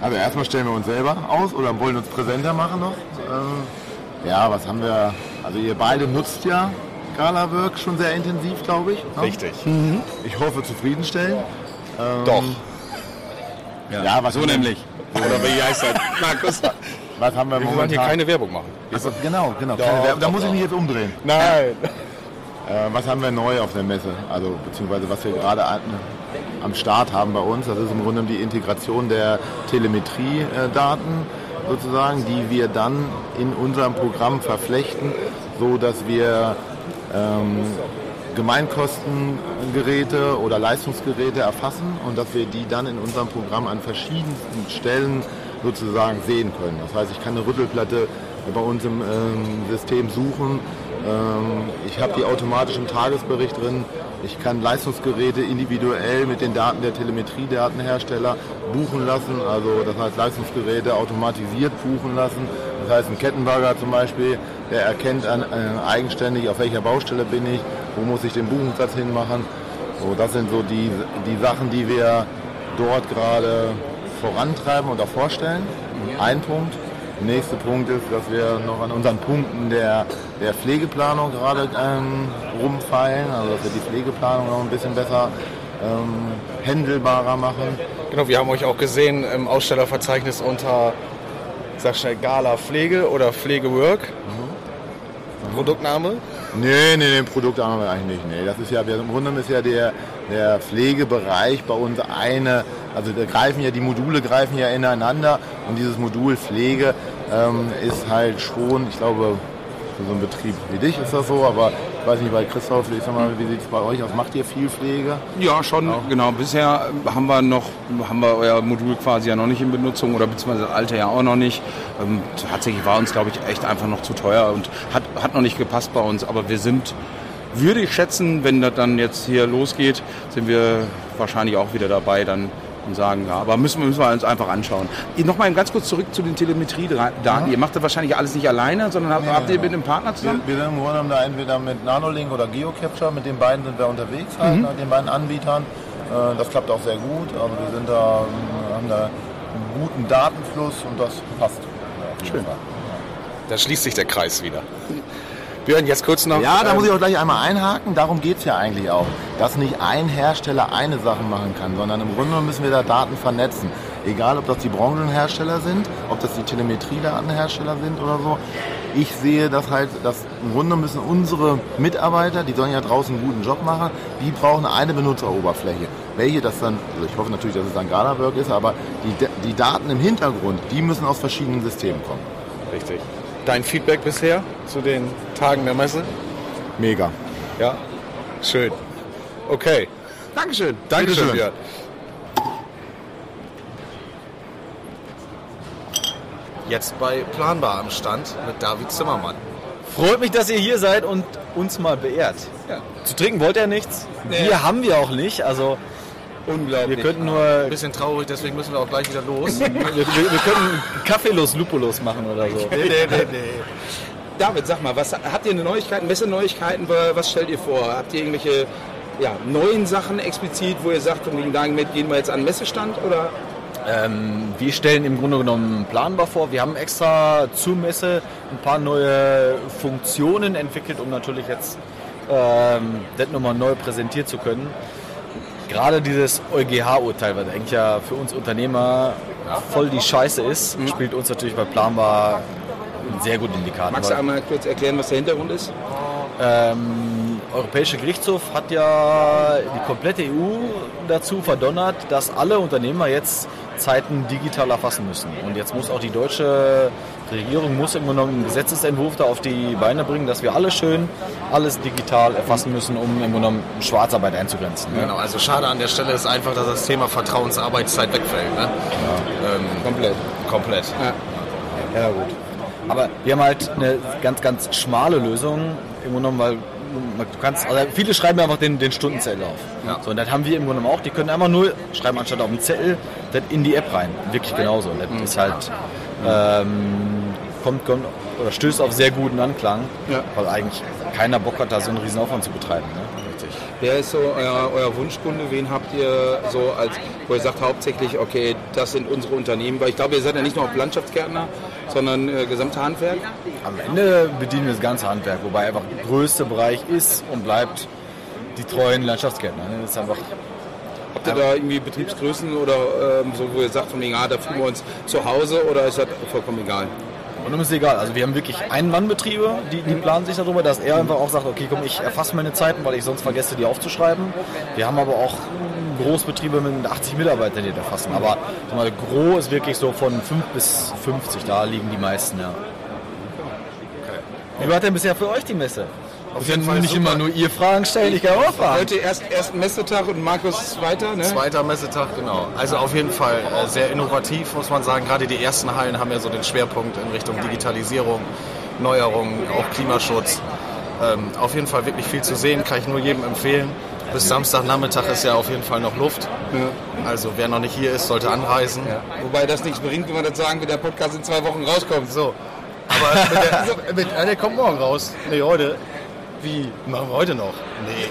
Also erstmal stellen wir uns selber aus oder wollen uns präsenter machen noch. Äh, ja, was haben wir? Also ihr beide nutzt ja Gala-Work schon sehr intensiv, glaube ich. Ne? Richtig. Mhm. Ich hoffe zufriedenstellen. Ähm, Doch. Ja, ja was so nämlich. Oder wie heißt das? (laughs) Markus. Was haben wir, wir momentan? hier keine Werbung machen. Also, genau, genau. Doch, da muss ich mich jetzt umdrehen. Nein. Äh, was haben wir neu auf der Messe? Also beziehungsweise was wir gerade an, am Start haben bei uns. Das ist im Grunde die Integration der Telemetriedaten sozusagen, die wir dann in unserem Programm verflechten, so dass wir ähm, Gemeinkostengeräte oder Leistungsgeräte erfassen und dass wir die dann in unserem Programm an verschiedensten Stellen sozusagen sehen können. Das heißt, ich kann eine Rüttelplatte bei uns im ähm, System suchen. Ähm, ich habe die automatisch im Tagesbericht drin. Ich kann Leistungsgeräte individuell mit den Daten der Telemetriedatenhersteller buchen lassen. Also das heißt Leistungsgeräte automatisiert buchen lassen. Das heißt ein Kettenbagger zum Beispiel, der erkennt an, äh, eigenständig, auf welcher Baustelle bin ich, wo muss ich den Buchungssatz hinmachen. So, das sind so die, die Sachen, die wir dort gerade vorantreiben und auch vorstellen. Ein Punkt. Der nächste Punkt ist, dass wir noch an unseren Punkten der, der Pflegeplanung gerade ähm, rumfeilen, also dass wir die Pflegeplanung noch ein bisschen besser ähm, händelbarer machen. Genau, wir haben euch auch gesehen im Ausstellerverzeichnis unter, sag schnell, Gala Pflege oder Pflegework. Mhm. Produktname? Nee, nee, nee, wir eigentlich nicht. Nee, das ist ja, im Grunde ist ja der, der Pflegebereich bei uns eine, also da greifen ja, die Module greifen ja ineinander und dieses Modul Pflege ähm, ist halt schon, ich glaube, für so einen Betrieb wie dich ist das so, aber ich weiß nicht, bei Christoph, ich sag mal, wie sieht es bei euch aus? Macht ihr viel Pflege? Ja, schon, auch. genau. Bisher haben wir noch, haben wir euer Modul quasi ja noch nicht in Benutzung oder beziehungsweise das alte ja auch noch nicht. Ähm, tatsächlich war uns, glaube ich, echt einfach noch zu teuer und hat, hat noch nicht gepasst bei uns, aber wir sind, würde ich schätzen, wenn das dann jetzt hier losgeht, sind wir wahrscheinlich auch wieder dabei, dann und sagen, ja, aber müssen, müssen wir uns einfach anschauen. Nochmal ganz kurz zurück zu den Telemetriedaten. Ja. Ihr macht das wahrscheinlich alles nicht alleine, sondern habt, nee, habt ihr mit einem Partner zusammen? Wir, wir sind im Grunde genommen da entweder mit Nanolink oder Geocapture, mit den beiden sind wir unterwegs, halt, mhm. mit den beiden Anbietern. Äh, das klappt auch sehr gut. Also wir sind da, haben da einen guten Datenfluss und das passt. Schön. Da schließt sich der Kreis wieder. Björn, jetzt kurz noch. Ja, da ähm, muss ich auch gleich einmal einhaken. Darum geht es ja eigentlich auch. Dass nicht ein Hersteller eine Sache machen kann, sondern im Grunde müssen wir da Daten vernetzen. Egal, ob das die Branchenhersteller sind, ob das die Telemetriedatenhersteller sind oder so. Ich sehe das halt, dass im Grunde müssen unsere Mitarbeiter, die sollen ja draußen einen guten Job machen, die brauchen eine Benutzeroberfläche. Welche das dann, also ich hoffe natürlich, dass es dann Galaberg ist, aber die, die Daten im Hintergrund, die müssen aus verschiedenen Systemen kommen. Richtig. Dein Feedback bisher zu den Tagen der Messe? Mega. Ja? Schön. Okay. Dankeschön. Dankeschön, Björn. Jetzt bei Planbar am Stand mit David Zimmermann. Freut mich, dass ihr hier seid und uns mal beehrt. Ja. Zu trinken wollt ihr nichts. Nee. Bier haben wir auch nicht. Also Unglaublich. Wir könnten nur. Ein bisschen traurig, deswegen müssen wir auch gleich wieder los. wir, wir, wir, können Kaffeelos Lupulos machen oder so. Nee, nee, nee, nee. David, sag mal, was, habt ihr eine Neuigkeiten, bessere Neuigkeiten? Was stellt ihr vor? Habt ihr irgendwelche ja, neuen Sachen explizit, wo ihr sagt, von wegen damit gehen wir jetzt an den Messestand oder? Ähm, wir stellen im Grunde genommen planbar vor. Wir haben extra zur Messe ein paar neue Funktionen entwickelt, um natürlich jetzt ähm, das nochmal neu präsentieren zu können gerade dieses EuGH-Urteil, was eigentlich ja für uns Unternehmer voll die Scheiße ist, mhm. spielt uns natürlich bei Planbar einen sehr guten Indikator. Magst du einmal kurz erklären, was der Hintergrund ist? Ähm, Europäische Gerichtshof hat ja die komplette EU dazu verdonnert, dass alle Unternehmer jetzt Zeiten digital erfassen müssen. Und jetzt muss auch die deutsche Regierung muss im Grunde einen Gesetzesentwurf da auf die Beine bringen, dass wir alle schön alles digital erfassen müssen, um im Grunde Schwarzarbeit einzugrenzen. Ne? Genau, also schade an der Stelle ist einfach, dass das Thema Vertrauensarbeitszeit wegfällt. Ne? Ja. Ähm, komplett. Komplett. Ja. ja, gut. Aber wir haben halt eine ganz, ganz schmale Lösung im Grunde genommen, weil du kannst, also viele schreiben einfach den, den Stundenzettel auf. Ja. So, und das haben wir im Grunde auch. Die können einfach nur schreiben anstatt auf den Zettel das in die App rein. Wirklich genauso. Und das mhm. ist halt ähm, kommt, kommt oder stößt auf sehr guten Anklang, ja. weil eigentlich keiner Bock hat, da so einen riesen Aufwand zu betreiben. Ne? Richtig. Wer ist so euer, euer, Wunschkunde? Wen habt ihr so als, wo ihr sagt hauptsächlich, okay, das sind unsere Unternehmen? Weil ich glaube, ihr seid ja nicht nur Landschaftsgärtner, sondern äh, gesamte Handwerk. Am Ende bedienen wir das ganze Handwerk, wobei einfach der größte Bereich ist und bleibt die treuen Landschaftsgärtner. Ne? Das ist einfach Habt ihr da irgendwie Betriebsgrößen oder ähm, so, wo ihr sagt, von wegen, ah, da fühlen wir uns zu Hause oder ist das vollkommen egal? Und dann ist es egal. Also wir haben wirklich Ein-Mann-Betriebe, die, die planen sich darüber, dass er einfach auch sagt, okay, komm, ich erfasse meine Zeiten, weil ich sonst vergesse, die aufzuschreiben. Wir haben aber auch Großbetriebe mit 80 Mitarbeitern, die das erfassen. Aber mal, groß ist wirklich so von 5 bis 50, da liegen die meisten, ja. Okay. Wie war denn bisher für euch die Messe? Auf jeden Fall nicht super. immer nur ihr Fragen stellen, ich kann auch fragen. Heute erst, erst Messetag und Markus zweiter, ne? Zweiter Messetag, genau. Also auf jeden Fall äh, sehr innovativ, muss man sagen. Gerade die ersten Hallen haben ja so den Schwerpunkt in Richtung Digitalisierung, Neuerungen, auch Klimaschutz. Ähm, auf jeden Fall wirklich viel zu sehen, kann ich nur jedem empfehlen. Bis Samstagnachmittag ist ja auf jeden Fall noch Luft. Ja. Also wer noch nicht hier ist, sollte anreisen. Ja. Wobei das nichts bringt, wenn wir das sagen, wenn der Podcast in zwei Wochen rauskommt. So. Aber mit der, (laughs) mit, der kommt morgen raus. Nee, heute. Wie? Machen wir heute noch? Nee.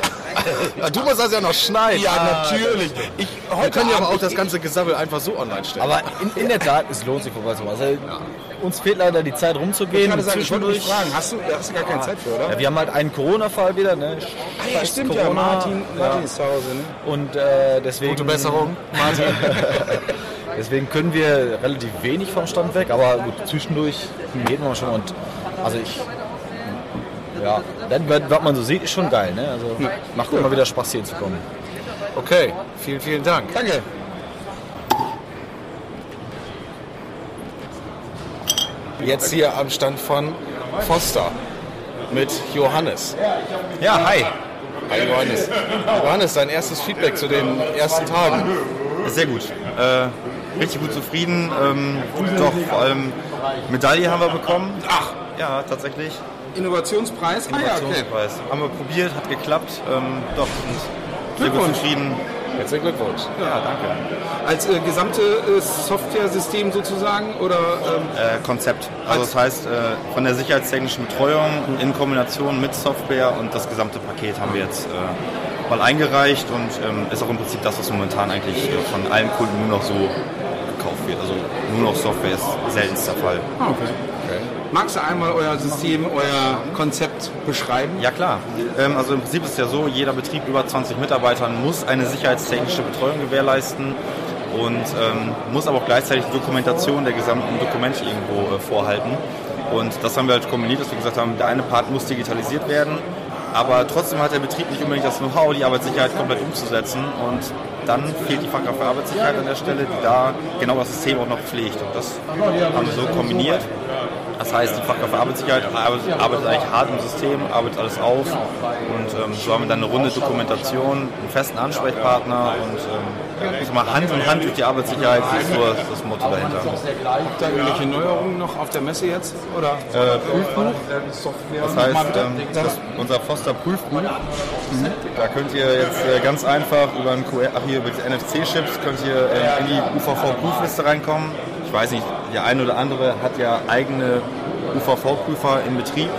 ja, du musst das ja noch schneiden. Ja, natürlich. Ich, heute wir können ja aber auch das ganze Gesammel einfach so online stellen. Aber in, in der Tat, es lohnt sich vorbeizumachen. Also, ja. Uns fehlt leider die Zeit rumzugehen. Ich kann sagen, ich wollte mich fragen, hast du, hast du gar keine Zeit für, oder? Ja, wir haben halt einen Corona-Fall wieder. Ne? Ah, ja, stimmt Corona. ja. Martin, Martin ist zu Hause. Ne? Und äh, deswegen... Gute Besserung, Martin. (laughs) deswegen können wir relativ wenig vom Stand weg, aber gut, zwischendurch geht man schon. Und also ich ja, dann, was man so sieht, ist schon geil. Ne? Also macht immer wieder Spaß, hier zu kommen. Okay, vielen, vielen Dank. Danke. Jetzt hier am Stand von Foster mit Johannes. Ja, hi. Hi Johannes. Johannes, dein erstes Feedback zu den ersten Tagen. Sehr gut. Äh, richtig gut zufrieden. Ähm, doch vor allem Medaille haben wir bekommen. Ach, ja, tatsächlich. Innovationspreis? Innovationspreis. Ah, ja, okay. Haben wir probiert, hat geklappt. Ähm, doch, sind sehr gut zufrieden. Herzlichen Glückwunsch. Ja, danke. Als äh, gesamte äh, Software-System sozusagen oder? Ähm äh, Konzept. Also das heißt, äh, von der sicherheitstechnischen Betreuung in Kombination mit Software und das gesamte Paket haben wir jetzt äh, mal eingereicht und ähm, ist auch im Prinzip das, was momentan eigentlich äh, von allen Kunden nur noch so gekauft wird. Also nur noch Software ist seltenster Fall. Ah, okay. Magst du einmal euer System, euer Konzept beschreiben? Ja klar. Ähm, also im Prinzip ist es ja so, jeder Betrieb über 20 Mitarbeitern muss eine sicherheitstechnische Betreuung gewährleisten und ähm, muss aber auch gleichzeitig die Dokumentation der gesamten Dokumente irgendwo äh, vorhalten. Und das haben wir halt kombiniert, dass wir gesagt haben, der eine Part muss digitalisiert werden, aber trotzdem hat der Betrieb nicht unbedingt das Know-how, die Arbeitssicherheit komplett umzusetzen. Und dann fehlt die Fachkraft für Arbeitssicherheit an der Stelle, die da genau das System auch noch pflegt. Und das haben wir so kombiniert. Das heißt, die Fachkraft für Arbeitssicherheit arbeitet, arbeitet eigentlich hart im System, arbeitet alles auf und ähm, so haben wir dann eine runde Dokumentation, einen festen Ansprechpartner und ähm, ja, mal Hand in Hand durch die Arbeitssicherheit ist so das Motto dahinter. Habt ihr irgendwelche Neuerungen noch auf der Messe jetzt? Oder? Äh, Prüfbuch. Das heißt, ähm, das unser Foster Prüfbuch. Mhm. Da könnt ihr jetzt äh, ganz einfach über ein QR, ach hier über die NFC-Chips könnt ihr äh, in die UVV-Prüfliste reinkommen ich weiß nicht, der eine oder andere hat ja eigene UVV-Prüfer im Betrieb.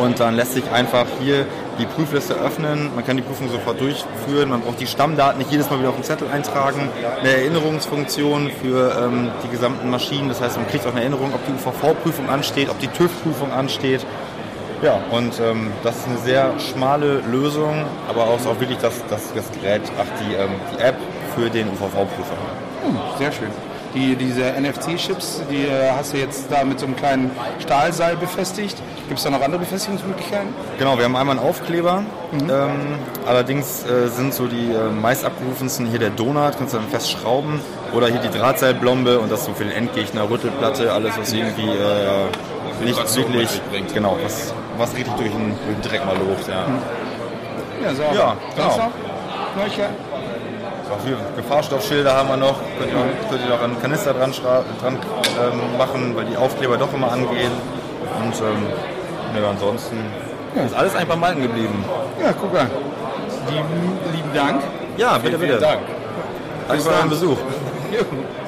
Und dann lässt sich einfach hier die Prüfliste öffnen, man kann die Prüfung sofort durchführen, man braucht die Stammdaten nicht jedes Mal wieder auf den Zettel eintragen, eine Erinnerungsfunktion für ähm, die gesamten Maschinen, das heißt man kriegt auch eine Erinnerung, ob die UVV-Prüfung ansteht, ob die TÜV-Prüfung ansteht. Ja, und ähm, das ist eine sehr schmale Lösung, aber auch, auch wirklich das, das, das Gerät, ach, die, ähm, die App für den UVV-Prüfer. Hm, sehr schön die, diese NFC-Chips, die äh, hast du jetzt da mit so einem kleinen Stahlseil befestigt. Gibt es da noch andere Befestigungsmöglichkeiten? Genau, wir haben einmal einen Aufkleber. Mhm. Ähm, allerdings äh, sind so die äh, meist abgerufensten hier der Donut, kannst du dann festschrauben. Oder hier die Drahtseilblombe und das so für den Endgegner, Rüttelplatte, alles was irgendwie äh, nicht wirklich, genau, was, was richtig durch den, durch den Dreck mal lobt. Ja, mhm. ja, so. ja genau. Auch Gefahrstoffschilder haben wir noch. Könnt ihr, könnt ihr auch einen Kanister dran, dran ähm, machen, weil die Aufkleber doch immer angehen. Und ähm, ja, ansonsten ja. ist alles einfach mal geblieben. Ja, guck mal. Lieben, lieben Dank. Ja, bitte, vielen, bitte. Dank. Danke für euren Besuch. (laughs)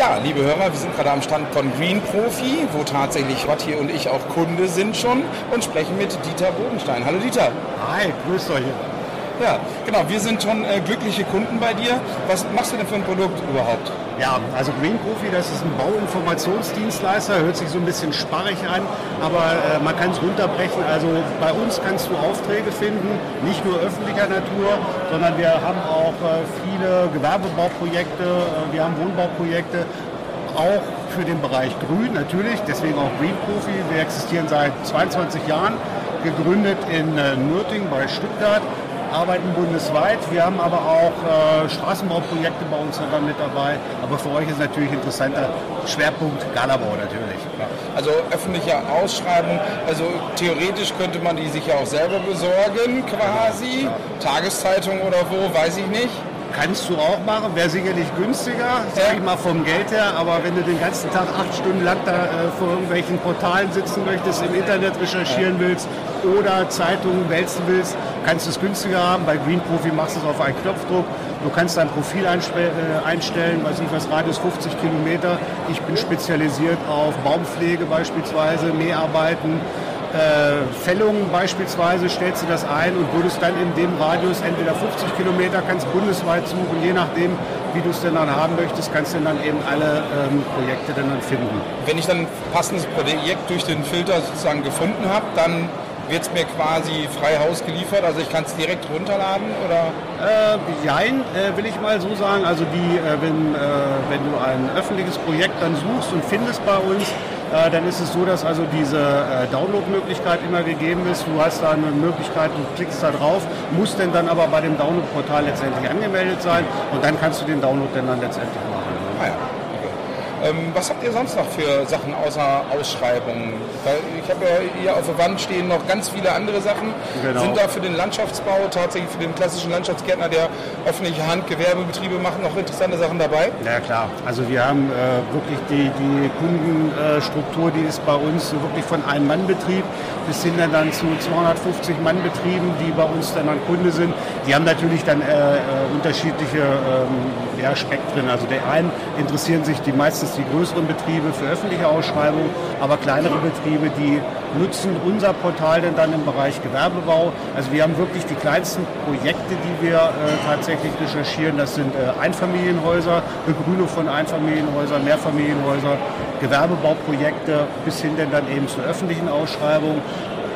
Ja, liebe Hörer, wir sind gerade am Stand von Green Profi, wo tatsächlich Rotti und ich auch Kunde sind schon und sprechen mit Dieter Bodenstein. Hallo Dieter. Hi, grüßt euch. Ja, genau, wir sind schon äh, glückliche Kunden bei dir. Was machst du denn für ein Produkt überhaupt? Ja, also Green Profi, das ist ein Bauinformationsdienstleister, hört sich so ein bisschen sparrig an, aber äh, man kann es runterbrechen. Also bei uns kannst du Aufträge finden, nicht nur öffentlicher Natur, sondern wir haben auch äh, viele Gewerbebauprojekte, äh, wir haben Wohnbauprojekte, auch für den Bereich Grün natürlich, deswegen auch Green Profi. Wir existieren seit 22 Jahren, gegründet in äh, Nürting bei Stuttgart arbeiten bundesweit. Wir haben aber auch äh, Straßenbauprojekte bei uns mit dabei. Aber für euch ist natürlich interessanter Schwerpunkt Galabau natürlich. Also öffentliche Ausschreibung, also theoretisch könnte man die sich ja auch selber besorgen quasi. Ja. Tageszeitung oder wo, weiß ich nicht. Kannst du auch machen, wäre sicherlich günstiger, sag ich mal vom Geld her, aber wenn du den ganzen Tag acht Stunden lang da äh, vor irgendwelchen Portalen sitzen möchtest, im Internet recherchieren willst oder Zeitungen wälzen willst, kannst du es günstiger haben. Bei Green Profi machst du es auf einen Knopfdruck. Du kannst dein Profil äh, einstellen, weiß nicht was, Radius 50 Kilometer. Ich bin spezialisiert auf Baumpflege beispielsweise, Mäharbeiten, äh, Fällungen beispielsweise, stellst du das ein und würdest dann in dem Radius entweder 50 Kilometer, kannst bundesweit suchen, je nachdem, wie du es denn dann haben möchtest, kannst du dann eben alle ähm, Projekte dann, dann finden. Wenn ich dann ein passendes Projekt durch den Filter sozusagen gefunden habe, dann wird es mir quasi frei Haus geliefert? Also ich kann es direkt runterladen oder? Äh, jein, äh, will ich mal so sagen. Also die, äh, wenn, äh, wenn du ein öffentliches Projekt dann suchst und findest bei uns, äh, dann ist es so, dass also diese äh, Download-Möglichkeit immer gegeben ist. Du hast da eine Möglichkeit, du klickst da drauf, musst denn dann aber bei dem Download-Portal letztendlich angemeldet sein und dann kannst du den Download dann, dann letztendlich machen. Ähm, was habt ihr sonst noch für Sachen außer Ausschreibungen? Weil ich habe ja hier auf der Wand stehen noch ganz viele andere Sachen. Genau. Sind da für den Landschaftsbau, tatsächlich für den klassischen Landschaftsgärtner, der öffentliche Handgewerbebetriebe macht, noch interessante Sachen dabei? Ja klar. Also wir haben äh, wirklich die, die Kundenstruktur, die ist bei uns wirklich von einem Mannbetrieb bis hin dann zu 250 Mannbetrieben, die bei uns dann an Kunde sind. Die haben natürlich dann äh, äh, unterschiedliche ähm, ja, Spektren. Also der einen interessieren sich die meistens die größeren Betriebe für öffentliche Ausschreibungen, aber kleinere Betriebe, die nutzen unser Portal denn dann im Bereich Gewerbebau. Also wir haben wirklich die kleinsten Projekte, die wir äh, tatsächlich recherchieren. Das sind äh, Einfamilienhäuser, Begrünung von Einfamilienhäusern, Mehrfamilienhäuser, Gewerbebauprojekte bis hin denn dann eben zur öffentlichen Ausschreibung.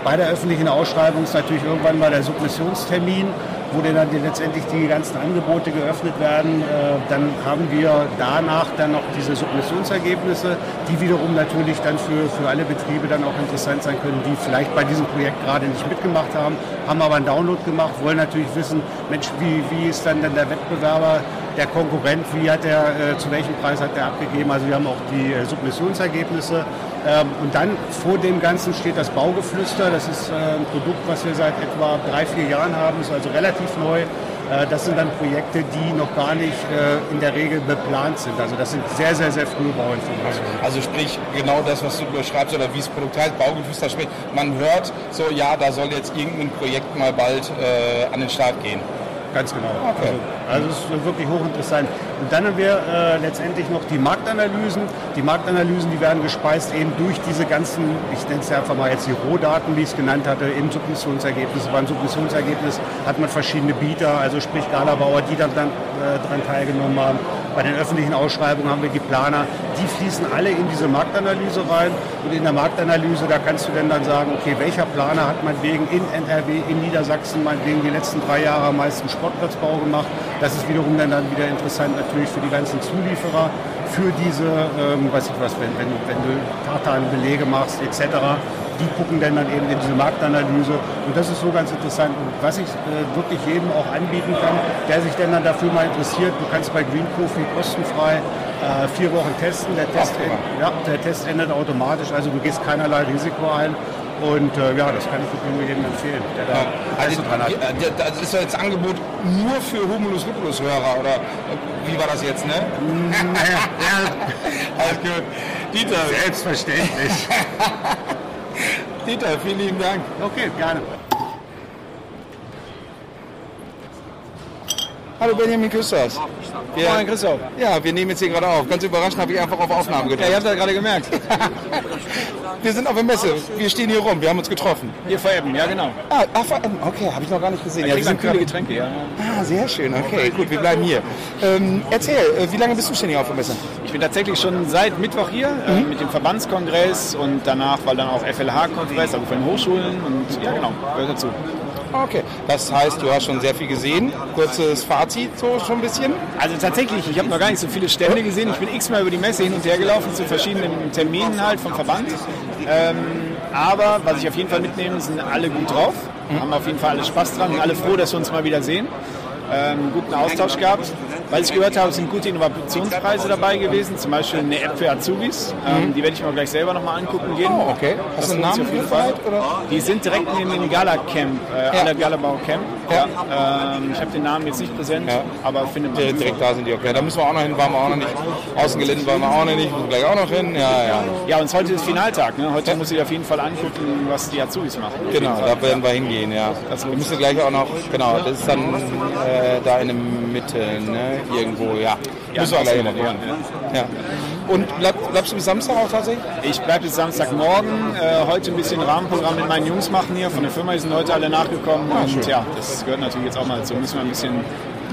Bei der öffentlichen Ausschreibung ist natürlich irgendwann mal der Submissionstermin wo dann letztendlich die ganzen Angebote geöffnet werden. Äh, dann haben wir danach dann noch diese Submissionsergebnisse, die wiederum natürlich dann für, für alle Betriebe dann auch interessant sein können, die vielleicht bei diesem Projekt gerade nicht mitgemacht haben, haben aber einen Download gemacht, wollen natürlich wissen, Mensch, wie, wie ist dann denn der Wettbewerber, der Konkurrent, wie hat er, äh, zu welchem Preis hat er abgegeben. Also wir haben auch die äh, Submissionsergebnisse und dann vor dem Ganzen steht das Baugeflüster. Das ist äh, ein Produkt, was wir seit etwa drei, vier Jahren haben, ist also relativ neu. Äh, das sind dann Projekte, die noch gar nicht äh, in der Regel beplant sind. Also das sind sehr, sehr, sehr frühe Bauinformationen. Also sprich genau das, was du beschreibst oder wie es Produkt heißt, Baugeflüster, sprich man hört so, ja, da soll jetzt irgendein Projekt mal bald äh, an den Start gehen. Ganz genau. Okay. Also, also es ist wirklich hochinteressant. Und dann haben wir äh, letztendlich noch die Marktanalysen. Die Marktanalysen, die werden gespeist eben durch diese ganzen, ich nenne es ja einfach mal jetzt die Rohdaten, wie ich es genannt hatte, im Submissionsergebnis. Beim Submissionsergebnis hat man verschiedene Bieter, also sprich Galabauer, die dann, dann äh, daran teilgenommen haben. Bei den öffentlichen Ausschreibungen haben wir die Planer. Die fließen alle in diese Marktanalyse rein. Und in der Marktanalyse, da kannst du dann, dann sagen, okay, welcher Planer hat meinetwegen in NRW, in Niedersachsen meinetwegen die letzten drei Jahre am meisten Sportplatzbau gemacht. Das ist wiederum dann, dann wieder interessant natürlich für die ganzen Zulieferer, für diese, ähm, weiß ich was, wenn, wenn, wenn du Tartan-Belege machst etc., die gucken dann, dann eben in diese Marktanalyse. Und das ist so ganz interessant. Und was ich äh, wirklich jedem auch anbieten kann, der sich denn dann dafür mal interessiert, du kannst bei Green Profi kostenfrei äh, vier Wochen testen. Der Test, ja, der Test endet automatisch, also du gehst keinerlei Risiko ein. Und äh, ja, das kann ich wirklich nur jedem empfehlen, der da ja, also, dran hat. Ja, das ist ja jetzt Angebot nur für Humulus Lupulus Hörer oder wie war das jetzt, ne? ja, (laughs) Alles gut. Dieter. Selbstverständlich. (laughs) Dieter, vielen lieben Dank. Okay, gerne. Hallo Benjamin Küsters. Wir, Moin Christoph. Ja, wir nehmen jetzt hier gerade auf. Ganz überraschend habe ich einfach auf Aufnahme gedrückt. Ja, ihr habt das gerade gemerkt. (laughs) wir sind auf der Messe. Wir stehen hier rum. Wir haben uns getroffen. Hier vor Ebben, ja genau. Ah, ach, vor Ebben. Okay, habe ich noch gar nicht gesehen. Ja, wir sind kühle Getränke, ja. Ah, sehr schön. Okay, gut, wir bleiben hier. Ähm, erzähl, äh, wie lange bist du schon hier auf der Messe? Ich bin tatsächlich schon seit Mittwoch hier äh, mhm. mit dem Verbandskongress und danach war dann auch FLH-Kongress, also von den Hochschulen und ja genau, gehört dazu. Okay, das heißt, du hast schon sehr viel gesehen. Kurzes Fazit so schon ein bisschen? Also tatsächlich, ich habe noch gar nicht so viele Stände gesehen. Ich bin x-mal über die Messe hin und her gelaufen zu verschiedenen Terminen halt vom Verband. Ähm, aber was ich auf jeden Fall mitnehme, sind alle gut drauf, mhm. haben auf jeden Fall alle Spaß dran und alle froh, dass wir uns mal wieder sehen. Ähm, guten Austausch gehabt. Weil ich gehört habe, sind gute Innovationspreise dabei gewesen, zum Beispiel eine App für Azubis. Ähm, mhm. die werde ich mir gleich selber nochmal angucken gehen. Oh, okay. Hast du einen Namen Fall? Oder? Die sind direkt in dem Gala-Camp, äh, ja. Galabau Camp. Ja. Ähm, ich habe den Namen jetzt nicht präsent, ja. aber finde man. Direkt, direkt da sind die, okay. Da müssen wir auch noch hin, waren wir auch noch nicht. Außengelände waren wir auch noch nicht, müssen wir gleich auch noch hin. Ja, ja. ja und heute ist Finaltag. Ne? Heute muss ich auf jeden Fall angucken, was die Azubis machen. Genau, da werden wir hingehen, ja. Das wir müssen gleich auch noch, genau, das ist dann äh, da in der Mitte, ne? Irgendwo, ja. Ja, Müssen wir mal ja. ja. Und bleib, bleibst du bis Samstag auch tatsächlich? Ich bleibe bis Samstagmorgen. Äh, heute ein bisschen Rahmenprogramm mit meinen Jungs machen hier. Von der Firma die sind heute alle nachgekommen. Ah, und schön. ja, das gehört natürlich jetzt auch mal dazu. Müssen wir ein bisschen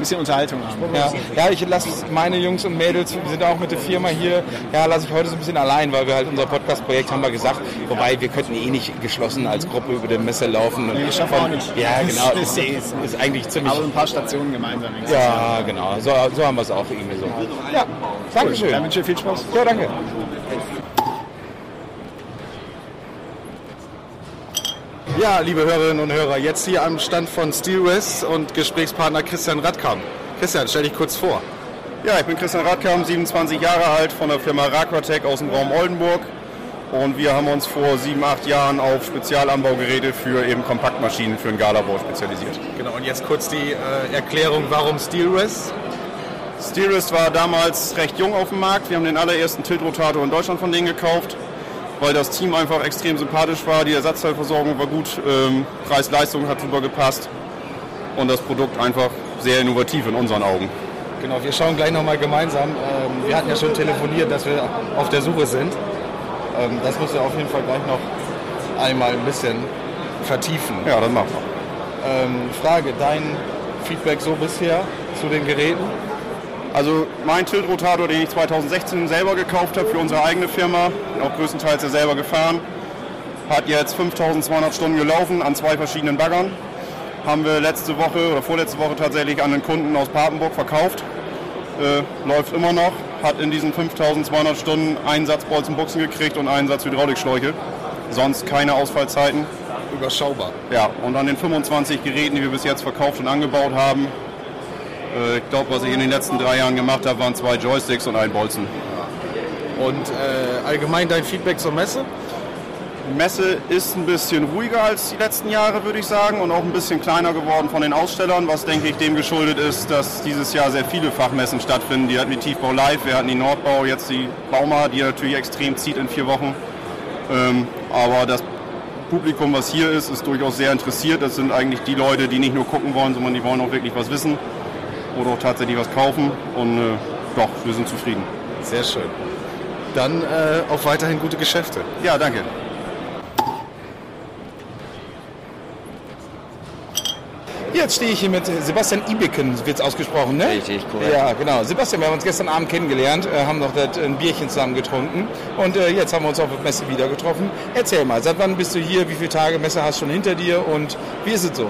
bisschen Unterhaltung haben. Ja, ja ich lasse meine Jungs und Mädels, wir sind auch mit der Firma hier, ja, lasse ich heute so ein bisschen allein, weil wir halt unser Podcast-Projekt haben wir gesagt, wobei wir könnten eh nicht geschlossen als Gruppe über den Messe laufen. Nee, schaffen auch nicht. Ja, genau. (laughs) Das ist, (laughs) ist, eigentlich ziemlich... Aber ein paar Stationen gemeinsam. Ja, genau. So, so haben wir es auch irgendwie so. Ja, Dankeschön. Dann wünsche ich viel Spaß. Ja, danke. Ja, liebe Hörerinnen und Hörer, jetzt hier am Stand von SteelWest und Gesprächspartner Christian Radkamp. Christian, stell dich kurz vor. Ja, ich bin Christian Radkamp, 27 Jahre alt, von der Firma Raquatec aus dem Raum Oldenburg. Und wir haben uns vor sieben, acht Jahren auf Spezialanbaugeräte für eben Kompaktmaschinen für den Galabau spezialisiert. Genau, und jetzt kurz die äh, Erklärung, warum SteelRest? SteelRest war damals recht jung auf dem Markt. Wir haben den allerersten Tiltrotator in Deutschland von denen gekauft weil das Team einfach extrem sympathisch war, die Ersatzteilversorgung war gut, ähm, Preis-Leistung hat super gepasst und das Produkt einfach sehr innovativ in unseren Augen. Genau, wir schauen gleich nochmal gemeinsam. Ähm, wir hatten ja schon telefoniert, dass wir auf der Suche sind. Ähm, das müssen wir auf jeden Fall gleich noch einmal ein bisschen vertiefen. Ja, dann machen wir. Ähm, Frage, dein Feedback so bisher zu den Geräten? Also mein Tiltrotator, den ich 2016 selber gekauft habe für unsere eigene Firma, auch größtenteils ja selber gefahren, hat jetzt 5200 Stunden gelaufen an zwei verschiedenen Baggern. Haben wir letzte Woche oder vorletzte Woche tatsächlich an einen Kunden aus Papenburg verkauft. Äh, läuft immer noch, hat in diesen 5200 Stunden einen Satz Bolzenbuchsen gekriegt und einen Satz Hydraulikschläuche. Sonst keine Ausfallzeiten. Überschaubar. Ja, und an den 25 Geräten, die wir bis jetzt verkauft und angebaut haben, ich glaube, was ich in den letzten drei Jahren gemacht habe, waren zwei Joysticks und ein Bolzen. Und äh, allgemein dein Feedback zur Messe? Die Messe ist ein bisschen ruhiger als die letzten Jahre, würde ich sagen, und auch ein bisschen kleiner geworden von den Ausstellern, was denke ich dem geschuldet ist, dass dieses Jahr sehr viele Fachmessen stattfinden. Die hatten die Tiefbau Live, wir hatten die Nordbau, jetzt die Bauma, die natürlich extrem zieht in vier Wochen. Ähm, aber das Publikum, was hier ist, ist durchaus sehr interessiert. Das sind eigentlich die Leute, die nicht nur gucken wollen, sondern die wollen auch wirklich was wissen oder auch tatsächlich was kaufen. Und äh, doch, wir sind zufrieden. Sehr schön. Dann äh, auch weiterhin gute Geschäfte. Ja, danke. Jetzt stehe ich hier mit Sebastian Ibiken, wird es ausgesprochen, ne? Richtig, korrekt. Ja, genau. Sebastian, wir haben uns gestern Abend kennengelernt, äh, haben noch das, ein Bierchen zusammen getrunken und äh, jetzt haben wir uns auf der Messe wieder getroffen. Erzähl mal, seit wann bist du hier? Wie viele Tage Messe hast du schon hinter dir und wie ist es so?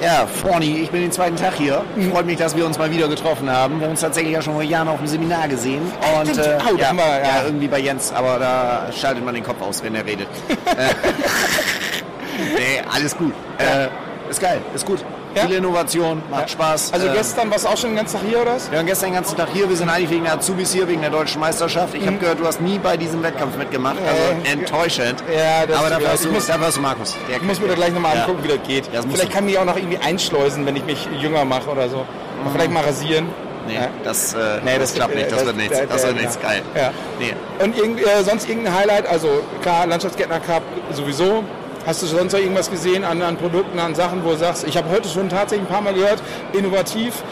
Ja, Forni, ich bin den zweiten Tag hier. Mhm. Freut mich, dass wir uns mal wieder getroffen haben. Wir haben uns tatsächlich ja schon vor Jahren auf dem Seminar gesehen. Und äh, oh, ja, wir, ja. ja, irgendwie bei Jens, aber da schaltet man den Kopf aus, wenn er redet. (laughs) Äh, (laughs) nee, alles gut. Äh, ist geil, ist gut. Ja? Viele Innovation, macht ja. Spaß. Also äh, gestern warst du auch schon den ganzen Tag hier, oder? Wir waren gestern den ganzen Tag hier. Wir sind eigentlich wegen der Azubis hier, wegen der deutschen Meisterschaft. Ich mhm. habe gehört, du hast nie bei diesem Wettkampf mitgemacht. Also äh, enttäuschend. Ja, das Aber dafür hast, du, muss, dafür hast du Markus. ich muss mir da gleich nochmal angucken, wie das geht. Das Vielleicht kann mich auch noch irgendwie einschleusen, wenn ich mich jünger mache oder so. Mhm. Vielleicht mal rasieren. Nee, ja. das, äh, nee, das, das klappt nicht. Das, das wird nichts. Das wird nichts. Geil. Ja. Nee. Und äh, sonst irgendein Highlight? Also klar, Landschaftsgärtner Cup sowieso. Hast du sonst noch irgendwas gesehen an, an Produkten, an Sachen, wo du sagst, ich habe heute schon tatsächlich ein paar Mal gehört, innovativ,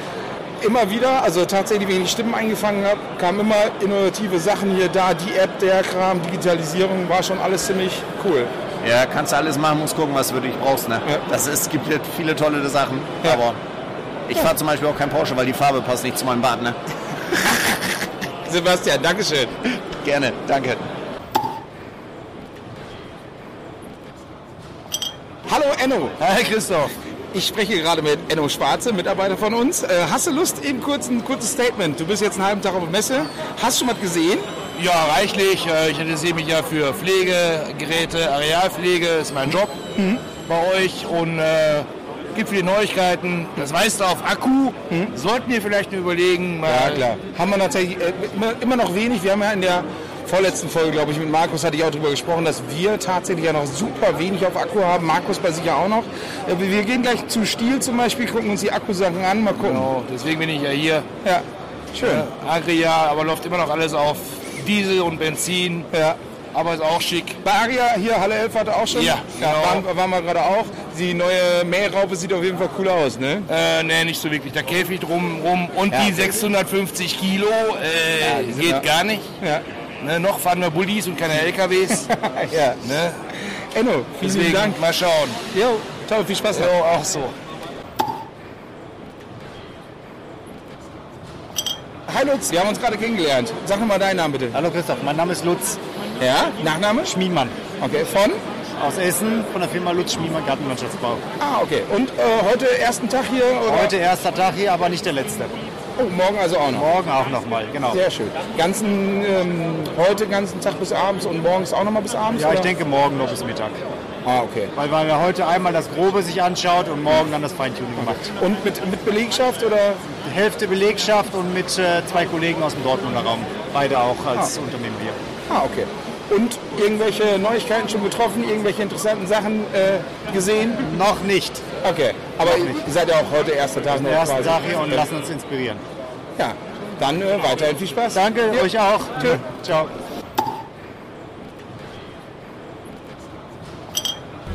immer wieder, also tatsächlich, wenn ich die Stimmen eingefangen habe, kamen immer innovative Sachen hier da, die App, der Kram, Digitalisierung, war schon alles ziemlich cool. Ja, kannst du alles machen, musst gucken, was du wirklich brauchst. Ne? Ja. Das ist, es gibt viele tolle Sachen, ja. aber ich fahre zum Beispiel auch kein Porsche, weil die Farbe passt nicht zu meinem Bad. Ne? (laughs) Sebastian, Dankeschön. Gerne, danke. Hallo Enno. Hi Christoph. Ich spreche gerade mit Enno Schwarze, Mitarbeiter von uns. Äh, hast du Lust, eben kurz ein kurzes Statement? Du bist jetzt einen halben Tag auf der Messe. Hast du schon was gesehen? Ja, reichlich. Äh, ich interessiere mich ja für Pflegegeräte, Arealpflege, ist mein Job mhm. bei euch und äh, gibt viele Neuigkeiten. Das meiste auf Akku. Mhm. Sollten wir vielleicht überlegen. ja, klar. Haben wir tatsächlich äh, immer noch wenig. Wir haben ja in der vorletzten Folge, glaube ich, mit Markus hatte ich auch darüber gesprochen, dass wir tatsächlich ja noch super wenig auf Akku haben. Markus bei sich ja auch noch. Äh, wir gehen gleich zu Stiel zum Beispiel, gucken uns die Akkusachen an, mal gucken. Genau, deswegen bin ich ja hier. Ja, schön. Äh, Agria, aber läuft immer noch alles auf Diesel und Benzin. Ja. Aber ist auch schick. Bei Aria hier, Halle 11 hatte auch schon? Ja, genau. ja waren, waren wir gerade auch. Die neue Mähraupe sieht auf jeden Fall cool aus, ne? Äh, ne, nicht so wirklich. Da Käfig drum rum und ja. die 650 Kilo äh, ja, geht gar nicht. Ja. Ne, noch fahren wir Bullis und keine LKWs. (laughs) ja. Ne? Enno, vielen Deswegen, Dank. Mal schauen. Jo, toll, viel Spaß. Jo, auch so. Hi Lutz, wir haben uns gerade kennengelernt. Sag mal deinen Namen bitte. Hallo Christoph, mein Name ist Lutz. Ja, Nachname? Schmiemann. Okay, von? Aus Essen, von der Firma Lutz Schmiemann Gartenlandschaftsbau. Ah, okay. Und äh, heute ersten Tag hier? Oder? Heute erster Tag hier, aber nicht der letzte. Oh, morgen also auch noch? Morgen auch noch mal, genau. Sehr schön. Ganzen, ähm, heute ganzen Tag bis abends und morgens auch noch mal bis abends? Ja, oder? ich denke morgen noch bis Mittag. Ah, okay. Weil man ja heute einmal das Grobe sich anschaut und morgen dann das Feintuning macht. Und mit, mit Belegschaft oder? Hälfte Belegschaft und mit äh, zwei Kollegen aus dem Dortmunder Raum. Beide auch als ah. Unternehmen wir. Ah, okay. Und irgendwelche Neuigkeiten schon getroffen, irgendwelche interessanten Sachen äh, gesehen? Noch nicht. Okay, aber ihr seid ja auch heute erster Tag noch ersten quasi. Tag hier und lassen uns inspirieren. Ja, dann äh, weiterhin viel Spaß. Danke, ja. euch auch. Tschö. Ciao.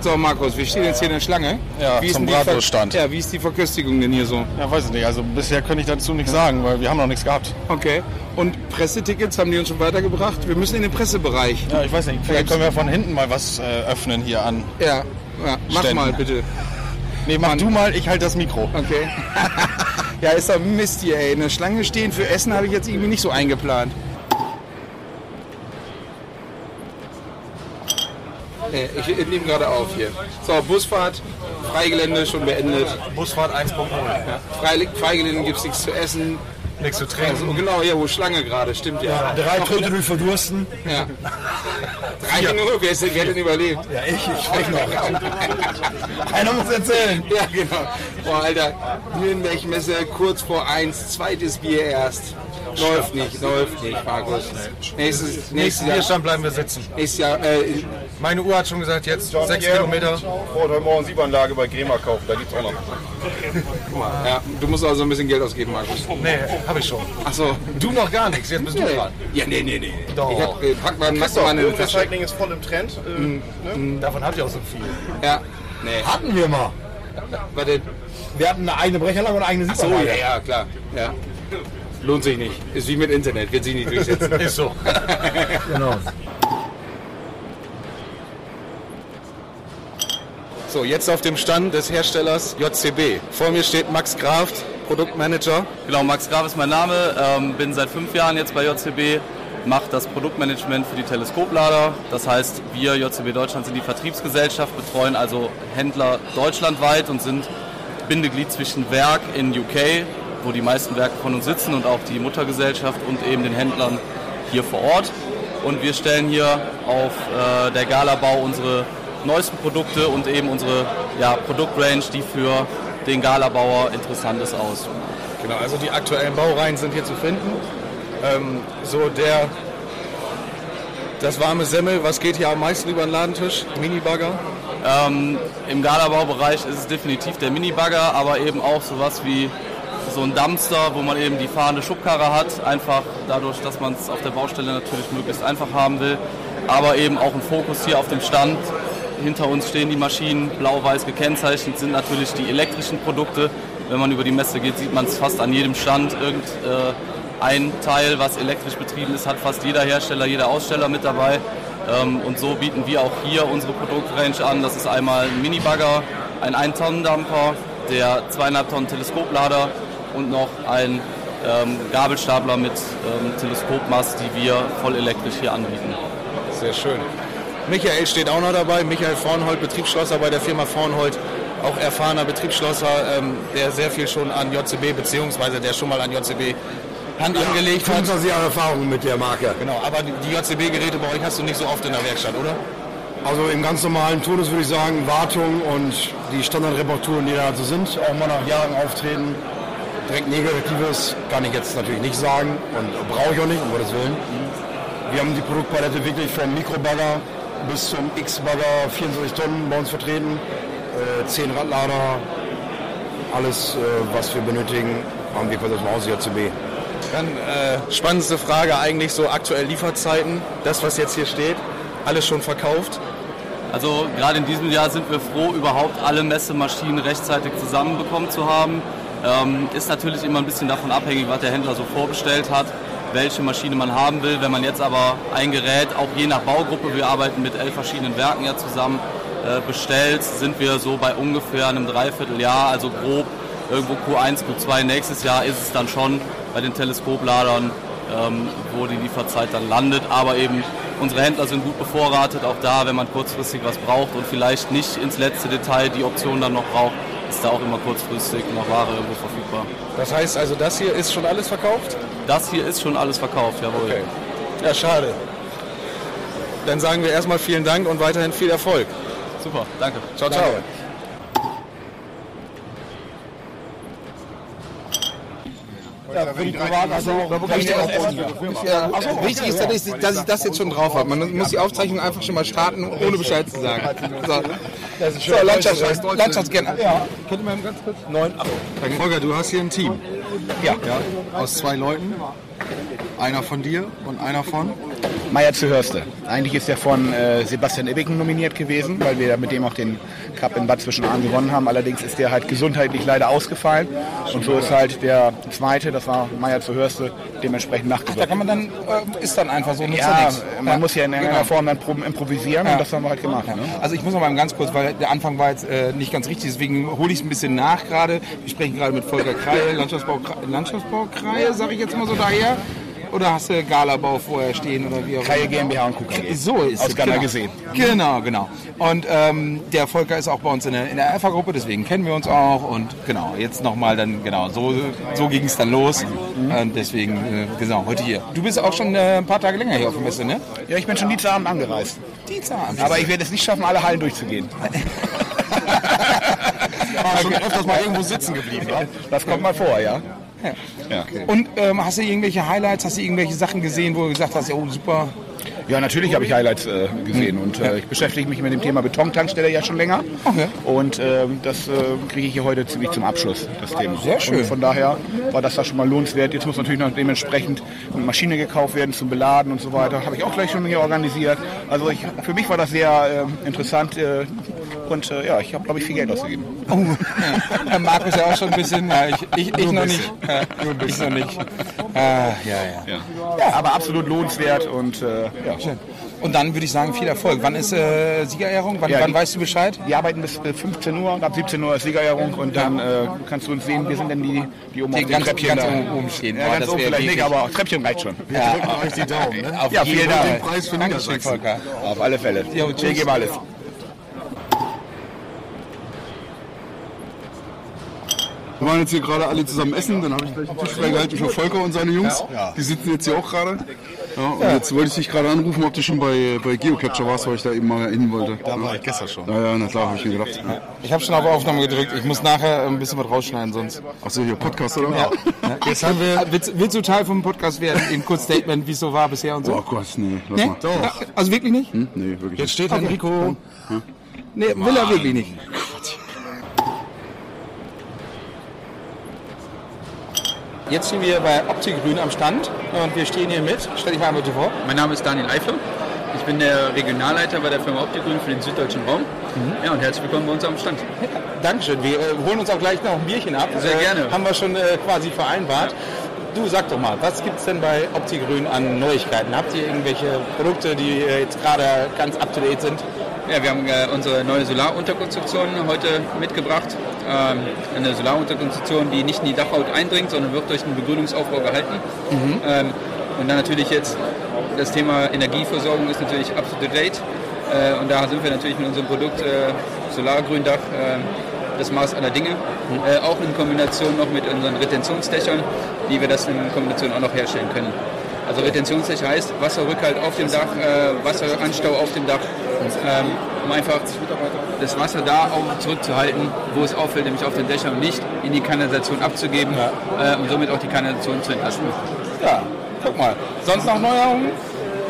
So, Markus, wir stehen jetzt hier in der Schlange. Ja, wie zum Bratwurststand. Ja, wie ist die Verköstigung denn hier so? Ja, weiß ich nicht. Also bisher könnte ich dazu nichts sagen, weil wir haben noch nichts gehabt. Okay. Und Pressetickets haben die uns schon weitergebracht? Wir müssen in den Pressebereich. Ja, ich weiß nicht. Vielleicht können wir von hinten mal was äh, öffnen hier an. Ja, ja mach Ständen. mal bitte. Nee, mach Mann. du mal, ich halte das Mikro. Okay. (laughs) ja, ist doch Mist hier, ey. Eine Schlange stehen für Essen habe ich jetzt irgendwie nicht so eingeplant. Nee, ich, nehme gerade auf hier. So, Busfahrt, Freigelände schon beendet. Busfahrt 1.0. Ja. Freigelände gibt es nichts zu essen. Nichts zu trinken. Also, genau, ja, wo Schlange gerade, stimmt ja. ja drei durch verdursten. Ja. Drei ja. Minuten, wer, ist, wer hat denn überlebt? Ja, ich, ich spreche noch. (laughs) Einer muss erzählen. Ja, genau. Boah, Alter, Nürnberg-Messe kurz vor eins, zweites Bier erst. Läuft nicht, läuft nicht, Markus. Nächstes, nächstes Jahr. Bierstand bleiben wir sitzen. Nächstes Jahr, äh, Meine Uhr hat schon gesagt, jetzt John sechs Kilometer. Vor heute Morgen Siebanlage bei Grema kaufen, da gibt's auch noch. Ja, du musst also ein bisschen Geld ausgeben, Markus. Nee, hab ich schon. Achso. Du noch gar nichts, jetzt bist du dran. Ja, nee, nee, nee. Doch. Ich hab, äh, pack mal, mach mal eine Recycling ist voll im Trend. Äh, mm, ne? Mm. Davon habt ihr auch so viel. Ja. Nee. Hatten wir mal. Warte. Wir hatten eine eigene Brecherlage und eine eigene Siebanlage. Achso, ja, ja, klar. Ja. Lohnt sich nicht. Ist wie mit Internet, wird sich nicht durchsetzen. Ist so. (laughs) genau. So, jetzt auf dem Stand des Herstellers JCB. Vor mir steht Max Graf, Produktmanager. Genau, Max Graf ist mein Name, ähm, bin seit fünf Jahren jetzt bei JCB, mache das Produktmanagement für die Teleskoplader. Das heißt, wir JCB Deutschland sind die Vertriebsgesellschaft, betreuen also Händler deutschlandweit und sind Bindeglied zwischen Werk in UK wo die meisten Werke von uns sitzen und auch die Muttergesellschaft und eben den Händlern hier vor Ort. Und wir stellen hier auf äh, der Galabau unsere neuesten Produkte und eben unsere ja, Produktrange, die für den Galabauer interessant ist, aus. Genau, also die aktuellen Baureihen sind hier zu finden. Ähm, so der, das warme Semmel, was geht hier am meisten über den Ladentisch? Minibagger? Ähm, Im Galabaubereich ist es definitiv der Minibagger, aber eben auch sowas wie so ein Dumpster, wo man eben die fahrende Schubkarre hat, einfach dadurch, dass man es auf der Baustelle natürlich möglichst einfach haben will, aber eben auch ein Fokus hier auf dem Stand. Hinter uns stehen die Maschinen, blau-weiß gekennzeichnet sind natürlich die elektrischen Produkte, Wenn man über die Messe geht, sieht man es fast an jedem Stand. Irgendein äh, Teil, was elektrisch betrieben ist, hat fast jeder Hersteller, jeder Aussteller mit dabei. Ähm, und so bieten wir auch hier unsere Produktrange an. Das ist einmal ein Minibagger, ein 1-Tonnen-Dampfer, der 2,5 Tonnen Teleskoplader und noch ein ähm, Gabelstapler mit ähm, Teleskopmast, die wir voll elektrisch hier anbieten. Sehr schön. Michael steht auch noch dabei. Michael Vornhold, Betriebsschlosser bei der Firma Vornhold, auch erfahrener Betriebsschlosser, ähm, der sehr viel schon an JCB beziehungsweise der schon mal an JCB Hand ja, angelegt hat. 25 Jahre Erfahrung mit der Marke. Genau, aber die JCB-Geräte bei euch hast du nicht so oft in der Werkstatt, oder? Also im ganz normalen Turnus würde ich sagen, Wartung und die Standardreparaturen, die da so sind, auch mal nach Jahren auftreten. Direkt Negatives kann ich jetzt natürlich nicht sagen und brauche ich auch nicht, um Gottes Willen. Wir haben die Produktpalette wirklich vom Mikrobagger bis zum X-Bagger 24 Tonnen bei uns vertreten. Äh, 10 Radlader, alles, äh, was wir benötigen, haben wir quasi aus dem Haus JCB. Dann äh, spannendste Frage eigentlich so aktuell Lieferzeiten. Das, was jetzt hier steht, alles schon verkauft? Also gerade in diesem Jahr sind wir froh, überhaupt alle Messemaschinen rechtzeitig zusammenbekommen zu haben. Ähm, ist natürlich immer ein bisschen davon abhängig, was der Händler so vorbestellt hat, welche Maschine man haben will. Wenn man jetzt aber ein Gerät, auch je nach Baugruppe, wir arbeiten mit elf verschiedenen Werken ja zusammen, äh, bestellt, sind wir so bei ungefähr einem Dreivierteljahr, also grob irgendwo Q1, Q2 nächstes Jahr ist es dann schon bei den Teleskopladern, ähm, wo die Lieferzeit dann landet. Aber eben unsere Händler sind gut bevorratet, auch da, wenn man kurzfristig was braucht und vielleicht nicht ins letzte Detail die Option dann noch braucht, ist da auch immer kurzfristig noch Ware irgendwo verfügbar. Das heißt also, das hier ist schon alles verkauft? Das hier ist schon alles verkauft, jawohl. Okay. Ja, schade. Dann sagen wir erstmal vielen Dank und weiterhin viel Erfolg. Super, danke. Ciao, ciao. Danke. Ja, für die Privat, also, wichtig, ist, dass ich, dass ich das jetzt schon drauf habe. Man muss die Aufzeichnung einfach schon mal starten, ohne Bescheid zu sagen. So, so Landschafts Landschaftsgärtner. Ja. Könnt ihr mal ganz kurz? 9, 8. Volker, du hast hier ein Team. Ja. ja. Aus zwei Leuten. Einer von dir und einer von? Meier zu Hörste. Eigentlich ist er von äh, Sebastian Ibbiken nominiert gewesen, weil wir mit dem auch den Cup in Bad Zwischenahn gewonnen haben. Allerdings ist der halt gesundheitlich leider ausgefallen. Und so ist halt der zweite, das war Meier zu Hörste, dementsprechend nachgewirkt. Da kann man dann, äh, ist dann einfach so, nutzt ja, man ja. muss ja in irgendeiner genau. Form dann improvisieren ja. und das haben wir halt gemacht. Ne? Also ich muss noch mal ganz kurz, weil der Anfang war jetzt äh, nicht ganz richtig, deswegen hole ich es ein bisschen nach gerade. Wir sprechen gerade mit Volker Kreie, Landschaftsbau, Landschaftsbau Kreie, sage ich jetzt mal so daher. Oder hast du Galabau vorher stehen oder wie auch immer? Kreie GmbH und KUKG. So ist Aus es. Ghana genau. gesehen. Genau, genau. Und ähm, der Volker ist auch bei uns in der, in der Alpha-Gruppe, deswegen kennen wir uns auch. Und genau, jetzt nochmal dann, genau, so, so ging es dann los. Mhm. Und deswegen, äh, genau, heute hier. Du bist auch schon äh, ein paar Tage länger hier auf der Messe, ne? Ja, ich bin schon Dienstagabend angereist. Dienstagabend? Aber ich werde es nicht schaffen, alle Hallen durchzugehen. (laughs) ja, schon öfters mal irgendwo sitzen geblieben. Das kommt mal vor, ja. Ja. ja. Und ähm, hast du irgendwelche Highlights, hast du irgendwelche Sachen gesehen, wo du gesagt hast, oh super? Ja, natürlich habe ich Highlights äh, gesehen mhm. und äh, ich beschäftige mich mit dem Thema Betontankstelle ja schon länger. Okay. Und äh, das kriege ich hier heute ziemlich zum Abschluss, das Thema. Sehr schön. Und von daher war das da schon mal lohnenswert. Jetzt muss natürlich noch dementsprechend eine Maschine gekauft werden zum Beladen und so weiter. Habe ich auch gleich schon hier organisiert. Also ich, für mich war das sehr äh, interessant äh, und äh, ja, ich habe, glaube ich, viel Geld ausgegeben. Oh. (laughs) Ja. Markus ja auch schon ein bisschen. Ja, ich, ich, ich noch nicht. Ja, ich noch nicht. Ah, ja, ja, ja. aber absolut lohnenswert und äh, ja. Schön. Und dann würde ich sagen, viel Erfolg. Wann ist äh, Siegerehrung? Wann, ja, wann weißt du Bescheid? Wir arbeiten bis 15 Uhr und ab 17 Uhr ist Siegerehrung und dann äh, kannst du uns sehen, wir sind dann die, die oben die auf dem Treppchen ganz da. oben stehen. Ja, ganz oben vielleicht nicht, aber Treppchen reicht schon. Wir ja. drücken euch die Daumen. Ne? Auf ja, vielen Dank. Den Preis für Niedersachsen. Auf alle Fälle. Ja, wir geben alles. Wir waren jetzt hier gerade alle zusammen essen, dann habe ich gleich einen Tisch freigehalten für Volker und seine Jungs. Die sitzen jetzt hier auch gerade. Ja, und jetzt wollte ich dich gerade anrufen, ob du schon bei, bei Geocapture warst, weil ich da eben mal hin wollte. Da war ich gestern schon. Ja, ja, na klar, habe ich mir gedacht. Ja. Ich habe schon auf Aufnahme gedrückt. Ich muss nachher ein bisschen was rausschneiden, sonst. Achso, hier Podcast oder? Ja. Jetzt haben wir. Willst, willst, du Teil vom Podcast werden? Im Kurzstatement, wie es so war bisher und so? Oh Gott, nee, lass nee? mal. Doch. Also wirklich nicht? Hm? Nee, wirklich Jetzt steht okay. Enrico. Ja. Nee, will er wirklich nicht. Jetzt stehen wir bei Optikgrün am Stand und wir stehen hier mit. Stell dich mal bitte vor. Mein Name ist Daniel Eifler. Ich bin der Regionalleiter bei der Firma Optigrün für den süddeutschen Raum. Mhm. Ja, und herzlich willkommen bei uns am Stand. Dankeschön. Wir äh, holen uns auch gleich noch ein Bierchen ab. Sehr äh, gerne. Haben wir schon äh, quasi vereinbart. Du sag doch mal, was gibt es denn bei Optigrün an Neuigkeiten? Habt ihr irgendwelche Produkte, die äh, jetzt gerade ganz up to date sind? Ja, wir haben äh, unsere neue Solarunterkonstruktion heute mitgebracht. Ähm, eine Solarunterkonstruktion, die nicht in die Dachhaut eindringt, sondern wird durch den Begrünungsaufbau gehalten. Mhm. Ähm, und dann natürlich jetzt das Thema Energieversorgung ist natürlich up to date. Äh, und da sind wir natürlich mit unserem Produkt äh, Solargründach äh, das Maß aller Dinge. Mhm. Äh, auch in Kombination noch mit unseren Retentionsdächern, wie wir das in Kombination auch noch herstellen können. Also Retentionsdächer heißt Wasserrückhalt auf dem Dach, äh, Wasseranstau auf dem Dach, ähm, um einfach das Wasser da auch zurückzuhalten, wo es auffällt, nämlich auf den Dächern und nicht in die Kanalisation abzugeben ja. äh, und somit auch die Kanalisation zu entlasten. Ja, guck mal. Sonst noch Neuerungen?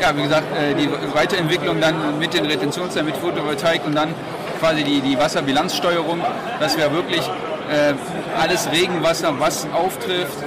Ja, wie gesagt, äh, die Weiterentwicklung dann mit den Retentionsdächern, mit Photovoltaik und dann quasi die, die Wasserbilanzsteuerung, dass wir wirklich äh, alles Regenwasser, was auftrifft,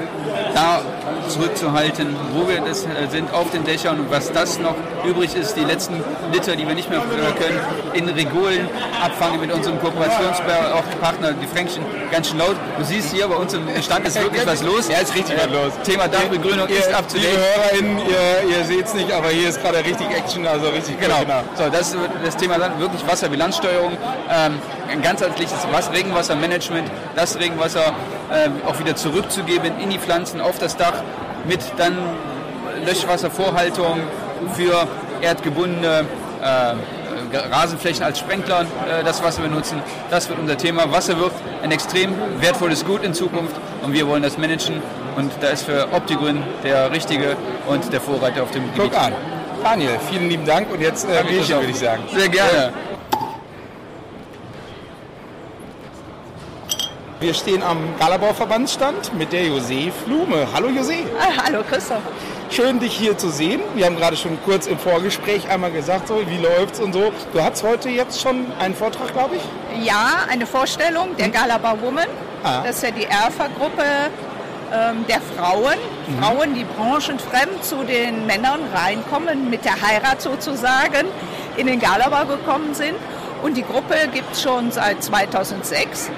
da zurückzuhalten, wo wir das äh, sind, auf den Dächern und was das noch übrig ist, die letzten Liter, die wir nicht mehr können, in Regolen abfangen mit unserem Kooperationspartner, die Fränkchen, ganz schön laut. Du siehst hier bei uns im Stand ist wirklich was los. Ja, ist richtig was los. Thema Dachbegrünung ihr, ist date. Liebe HörerInnen, ihr, ihr seht es nicht, aber hier ist gerade richtig Action, also richtig genau. genau. So, das ist das Thema dann wirklich Wasserbilanzsteuerung. Ähm, ein ganzheitliches Regenwassermanagement, das Regenwasser äh, auch wieder zurückzugeben in die Pflanzen auf das Dach mit dann Löschwasservorhaltung für erdgebundene äh, Rasenflächen als Sprenkler äh, das Wasser benutzen. Das wird unser Thema. Wasser wird ein extrem wertvolles Gut in Zukunft und wir wollen das managen und da ist für Optigrün der Richtige und der Vorreiter auf dem Gebiet. Guck an. Daniel, vielen lieben Dank und jetzt äh, Bierchen, würde ich sagen. Sehr gerne. Wir stehen am Galabau-Verbandsstand mit der José Flume. Hallo José. Ah, hallo Christoph. Schön, dich hier zu sehen. Wir haben gerade schon kurz im Vorgespräch einmal gesagt, so, wie läuft's und so. Du hast heute jetzt schon einen Vortrag, glaube ich? Ja, eine Vorstellung der hm. Galabau Woman. Ah. Das ist ja die Erfa-Gruppe ähm, der Frauen. Mhm. Frauen, die branchenfremd zu den Männern reinkommen, mit der Heirat sozusagen in den Galabau gekommen sind. Und die Gruppe gibt es schon seit 2006.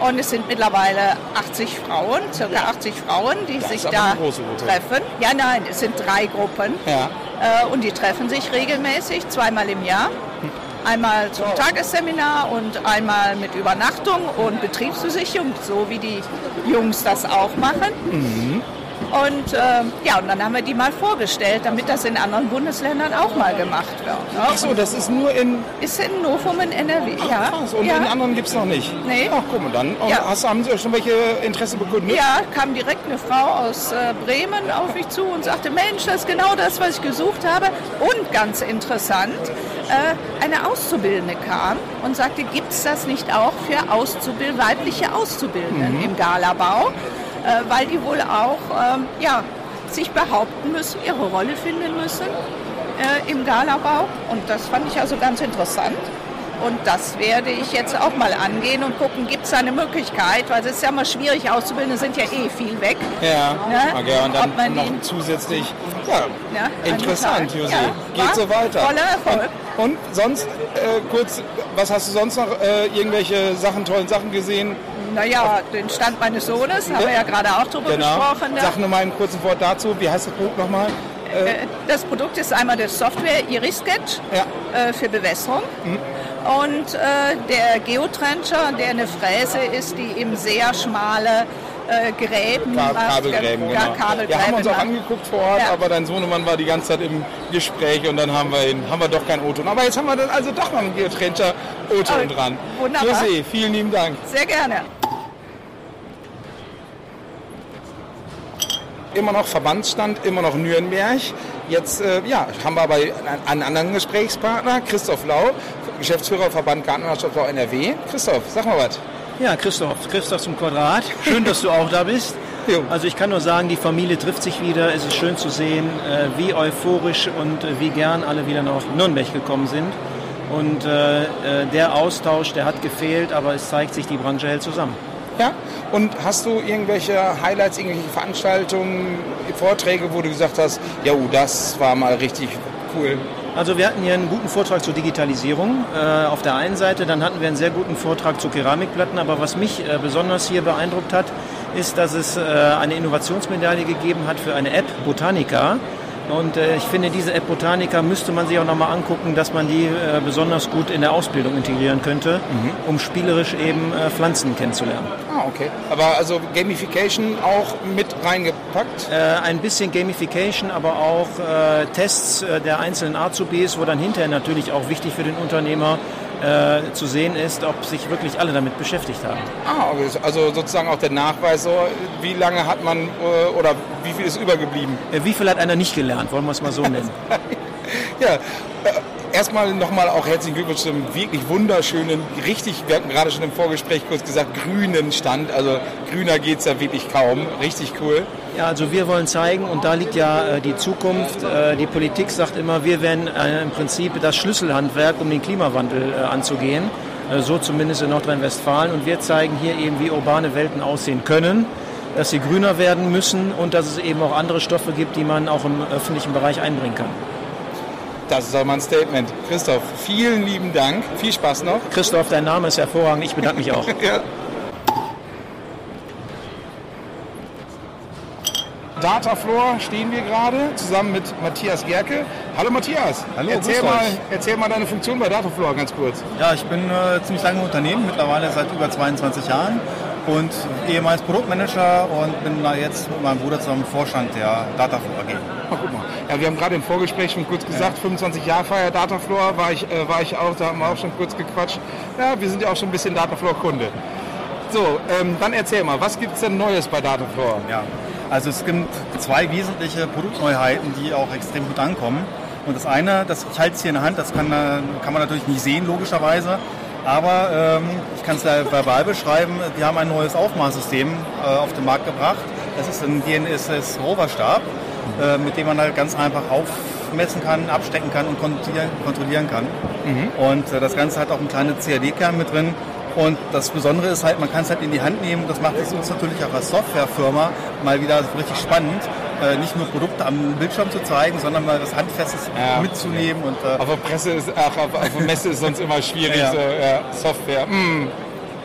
Und es sind mittlerweile 80 Frauen, circa 80 Frauen, die das sich da treffen. Ja, nein, es sind drei Gruppen. Ja. Äh, und die treffen sich regelmäßig, zweimal im Jahr. Einmal zum Tagesseminar und einmal mit Übernachtung und Betriebsbesichtigung, so wie die Jungs das auch machen. Mhm. Und äh, ja, und dann haben wir die mal vorgestellt, damit das in anderen Bundesländern auch mal gemacht wird. Ne? Ach so, das ist nur in... Ist in Novum in NRW, Ach, ja. Krass. Und ja. in anderen gibt es noch nicht? Nee. Ach, guck mal, dann ja. hast, haben Sie schon welche Interesse bekundet? Ja, kam direkt eine Frau aus äh, Bremen auf mich zu und sagte, Mensch, das ist genau das, was ich gesucht habe. Und ganz interessant, äh, eine Auszubildende kam und sagte, gibt es das nicht auch für Auszubild weibliche Auszubildende mhm. im Galabau? Äh, weil die wohl auch ähm, ja, sich behaupten müssen, ihre Rolle finden müssen äh, im Galabau. Und das fand ich also ganz interessant. Und das werde ich jetzt auch mal angehen und gucken, gibt es eine Möglichkeit, weil es ist ja immer schwierig auszubilden, sind ja eh viel weg. Ja, ne? okay, und dann noch zusätzlich, ja, ja interessant, Josi. Ja, Geht so weiter. Voller Erfolg. Und, und sonst, äh, kurz, was hast du sonst noch, äh, irgendwelche Sachen, tollen Sachen gesehen? Naja, den Stand meines Sohnes, haben wir ja gerade auch drüber genau. gesprochen. Ne? Sag nur mal ein kurzes Wort dazu. Wie heißt das Produkt nochmal? Äh, äh, das Produkt ist einmal der Software Irisketch ja. Äh, für Bewässerung. Mhm. Und äh, der Geotrencher, der eine Fräse ist, die eben sehr schmale äh, Gräben Ka Kabelgräben, genau. Kabelgräben ja, haben wir uns auch angeguckt vor Ort, ja. aber dein Sohnemann war die ganze Zeit im Gespräch und dann haben wir, ihn, haben wir doch kein O-Ton. Aber jetzt haben wir dann also doch noch einen Geotrencher O-Ton oh, dran. Wunderbar. José, vielen lieben Dank. Sehr gerne. Immer noch Verbandsstand, immer noch Nürnberg. Jetzt äh, ja, haben wir aber einen anderen Gesprächspartner, Christoph Lau, Geschäftsführer Verband Gartenlandschaftsbau NRW. Christoph, sag mal was. Ja, Christoph, Christoph zum Quadrat. Schön, dass du auch da bist. (laughs) Also ich kann nur sagen, die Familie trifft sich wieder. Es ist schön zu sehen, äh, wie euphorisch und äh, wie gern alle wieder nach Nürnberg gekommen sind. Und äh, der Austausch, der hat gefehlt, aber es zeigt sich, die Branche hält zusammen. Ja, und hast du irgendwelche Highlights, irgendwelche Veranstaltungen, Vorträge, wo du gesagt hast, ja, das war mal richtig cool? Also wir hatten hier einen guten Vortrag zur Digitalisierung äh, auf der einen Seite, dann hatten wir einen sehr guten Vortrag zu Keramikplatten, aber was mich äh, besonders hier beeindruckt hat, ist, dass es äh, eine Innovationsmedaille gegeben hat für eine App, Botanica. Und äh, ich finde, diese App Botanica müsste man sich auch nochmal angucken, dass man die äh, besonders gut in der Ausbildung integrieren könnte, mhm. um spielerisch eben äh, Pflanzen kennenzulernen. Ah, okay. Aber also Gamification auch mit reingepackt? Äh, ein bisschen Gamification, aber auch äh, Tests äh, der einzelnen Azubis, wo dann hinterher natürlich auch wichtig für den Unternehmer äh, zu sehen ist, ob sich wirklich alle damit beschäftigt haben. Ah, also sozusagen auch der Nachweis, so, wie lange hat man äh, oder wie viel ist übergeblieben? Äh, wie viel hat einer nicht gelernt, wollen wir es mal so nennen. (laughs) ja, äh, erstmal nochmal auch herzlichen Glückwunsch zum wirklich wunderschönen, richtig, wir hatten gerade schon im Vorgespräch kurz gesagt, grünen Stand. Also grüner geht es ja wirklich kaum. Richtig cool. Ja, also wir wollen zeigen, und da liegt ja äh, die Zukunft. Äh, die Politik sagt immer, wir werden äh, im Prinzip das Schlüsselhandwerk, um den Klimawandel äh, anzugehen. Äh, so zumindest in Nordrhein-Westfalen. Und wir zeigen hier eben, wie urbane Welten aussehen können dass sie grüner werden müssen und dass es eben auch andere Stoffe gibt, die man auch im öffentlichen Bereich einbringen kann. Das ist auch mal ein Statement. Christoph, vielen lieben Dank. Viel Spaß noch. Christoph, dein Name ist hervorragend. Ich bedanke mich auch. (laughs) ja. Datafloor stehen wir gerade zusammen mit Matthias Gerke. Hallo Matthias. Hallo, erzähl mal, erzähl mal deine Funktion bei Datafloor ganz kurz. Ja, ich bin äh, ziemlich lange im Unternehmen, mittlerweile seit über 22 Jahren und ehemals Produktmanager und bin da jetzt mit meinem Bruder zusammen Vorstand der Datafloor AG. Ach, guck mal. Ja, wir haben gerade im Vorgespräch schon kurz gesagt, ja. 25 Jahre Feier Datafloor war ich, äh, war ich auch, da haben wir auch schon kurz gequatscht. Ja, wir sind ja auch schon ein bisschen Datafloor-Kunde. So, ähm, dann erzähl mal, was gibt es denn Neues bei Datafloor? Ja, also es gibt zwei wesentliche Produktneuheiten, die auch extrem gut ankommen. Und das eine, das, ich halte es hier in der Hand, das kann, kann man natürlich nicht sehen, logischerweise. Aber ähm, ich kann es verbal beschreiben, wir haben ein neues Aufmaßsystem äh, auf den Markt gebracht. Das ist ein GNSS Roverstab, äh, mit dem man halt ganz einfach aufmessen kann, abstecken kann und kontrollieren, kontrollieren kann. Mhm. Und äh, das Ganze hat auch einen kleinen CAD-Kern mit drin. Und das Besondere ist halt, man kann es halt in die Hand nehmen. Das macht es uns natürlich auch als Softwarefirma mal wieder richtig spannend, äh, nicht nur Produkte am Bildschirm zu zeigen, sondern mal was Handfestes ja. mitzunehmen. Und, äh, auf der Presse ist, ach, auf, auf der Messe ist sonst immer schwierig, ja. so ja, Software. Mm.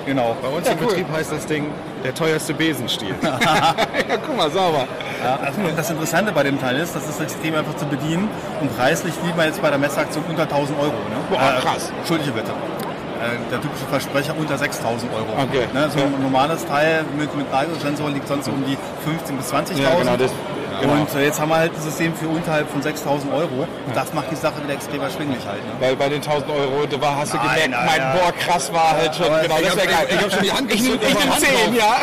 Genau. Bei uns im cool. Betrieb heißt das Ding der teuerste Besenstiel. (laughs) ja, guck mal, sauber. Ja, also das Interessante bei dem Teil ist, das ist extrem einfach zu bedienen und preislich liegt man jetzt bei der Messeaktion unter 1000 Euro. Ne? Boah, äh, krass. Äh, Entschuldige bitte. Äh, der typische Versprecher unter 6000 Euro. Okay. Ne, so ein normales Teil mit, mit Nagelsensor liegt sonst um die 15.000 bis 20.000. Ja, genau, das, Genau. Und äh, jetzt haben wir halt ein System für unterhalb von 6.000 Euro. Und das macht die Sache wieder extrem erschwinglich halt. Ne? Weil bei den 1.000 Euro, da war, hast du gemerkt, nein, mein ja. Boah, krass war halt schon. Genau, ich habe hab schon die Hand Ich, ich, ich nehme 10, ja.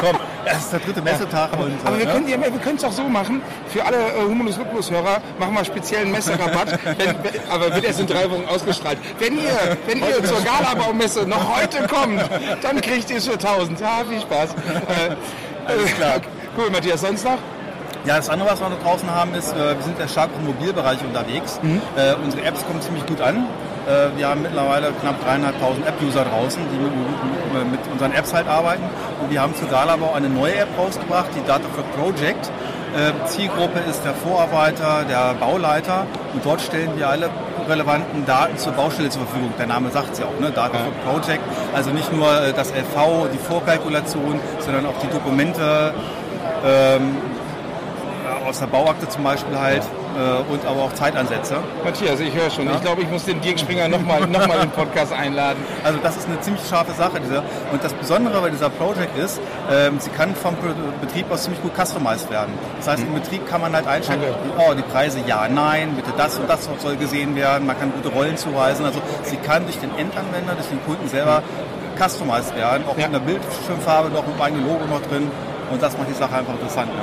Komm, das ist der dritte Messetag. Und, Aber wir können ja, es auch so machen, für alle äh, Humulus Lupulus-Hörer, machen wir speziellen Messerabatt, (laughs) wenn, aber wird erst in drei Wochen ausgestrahlt. Wenn ihr, wenn ihr zur Galabaumesse noch heute kommt, dann kriegt ihr es für 1000. Ja, viel Spaß. Äh, Alles klar. Cool, Matthias, sonst noch? Ja, das andere, was wir da draußen haben, ist, äh, wir sind sehr stark im Mobilbereich unterwegs. Mhm. Äh, unsere Apps kommen ziemlich gut an. Äh, wir haben mittlerweile knapp dreieinhalbtausend App-User draußen, die mit, mit, unseren Apps halt arbeiten. Und wir haben zu Galabau eine neue App rausgebracht, die Data for Project. Äh, Zielgruppe ist der Vorarbeiter, der Bauleiter und dort stellen wir alle relevanten Daten zur Baustelle zur Verfügung. Der Name sagt es ja auch, ne? Data for Project. Also nicht nur äh, das LV, die Vorkalkulation, sondern auch die Dokumente, ähm, aus der Bauakte zum Beispiel halt äh, und aber auch Zeitansätze. Matthias, ich höre schon. Ja? Ich glaube, ich muss den Dirk Springer nochmal noch mal in den Podcast einladen. Also das ist eine ziemlich scharfe Sache. Diese. Und das Besondere bei dieser Project ist, ähm, sie kann vom Betrieb aus ziemlich gut customized werden. Das heißt, mhm. im Betrieb kann man halt einstellen, oh, die Preise ja, nein, bitte das und das soll gesehen werden. Man kann gute Rollen zuweisen. Also sie kann durch den Endanwender, durch den Kunden selber mhm. customized werden. Auch ja. in der Bildschirmfarbe noch mit eigenem Logo noch drin. Und das macht die Sache einfach interessant. Ne?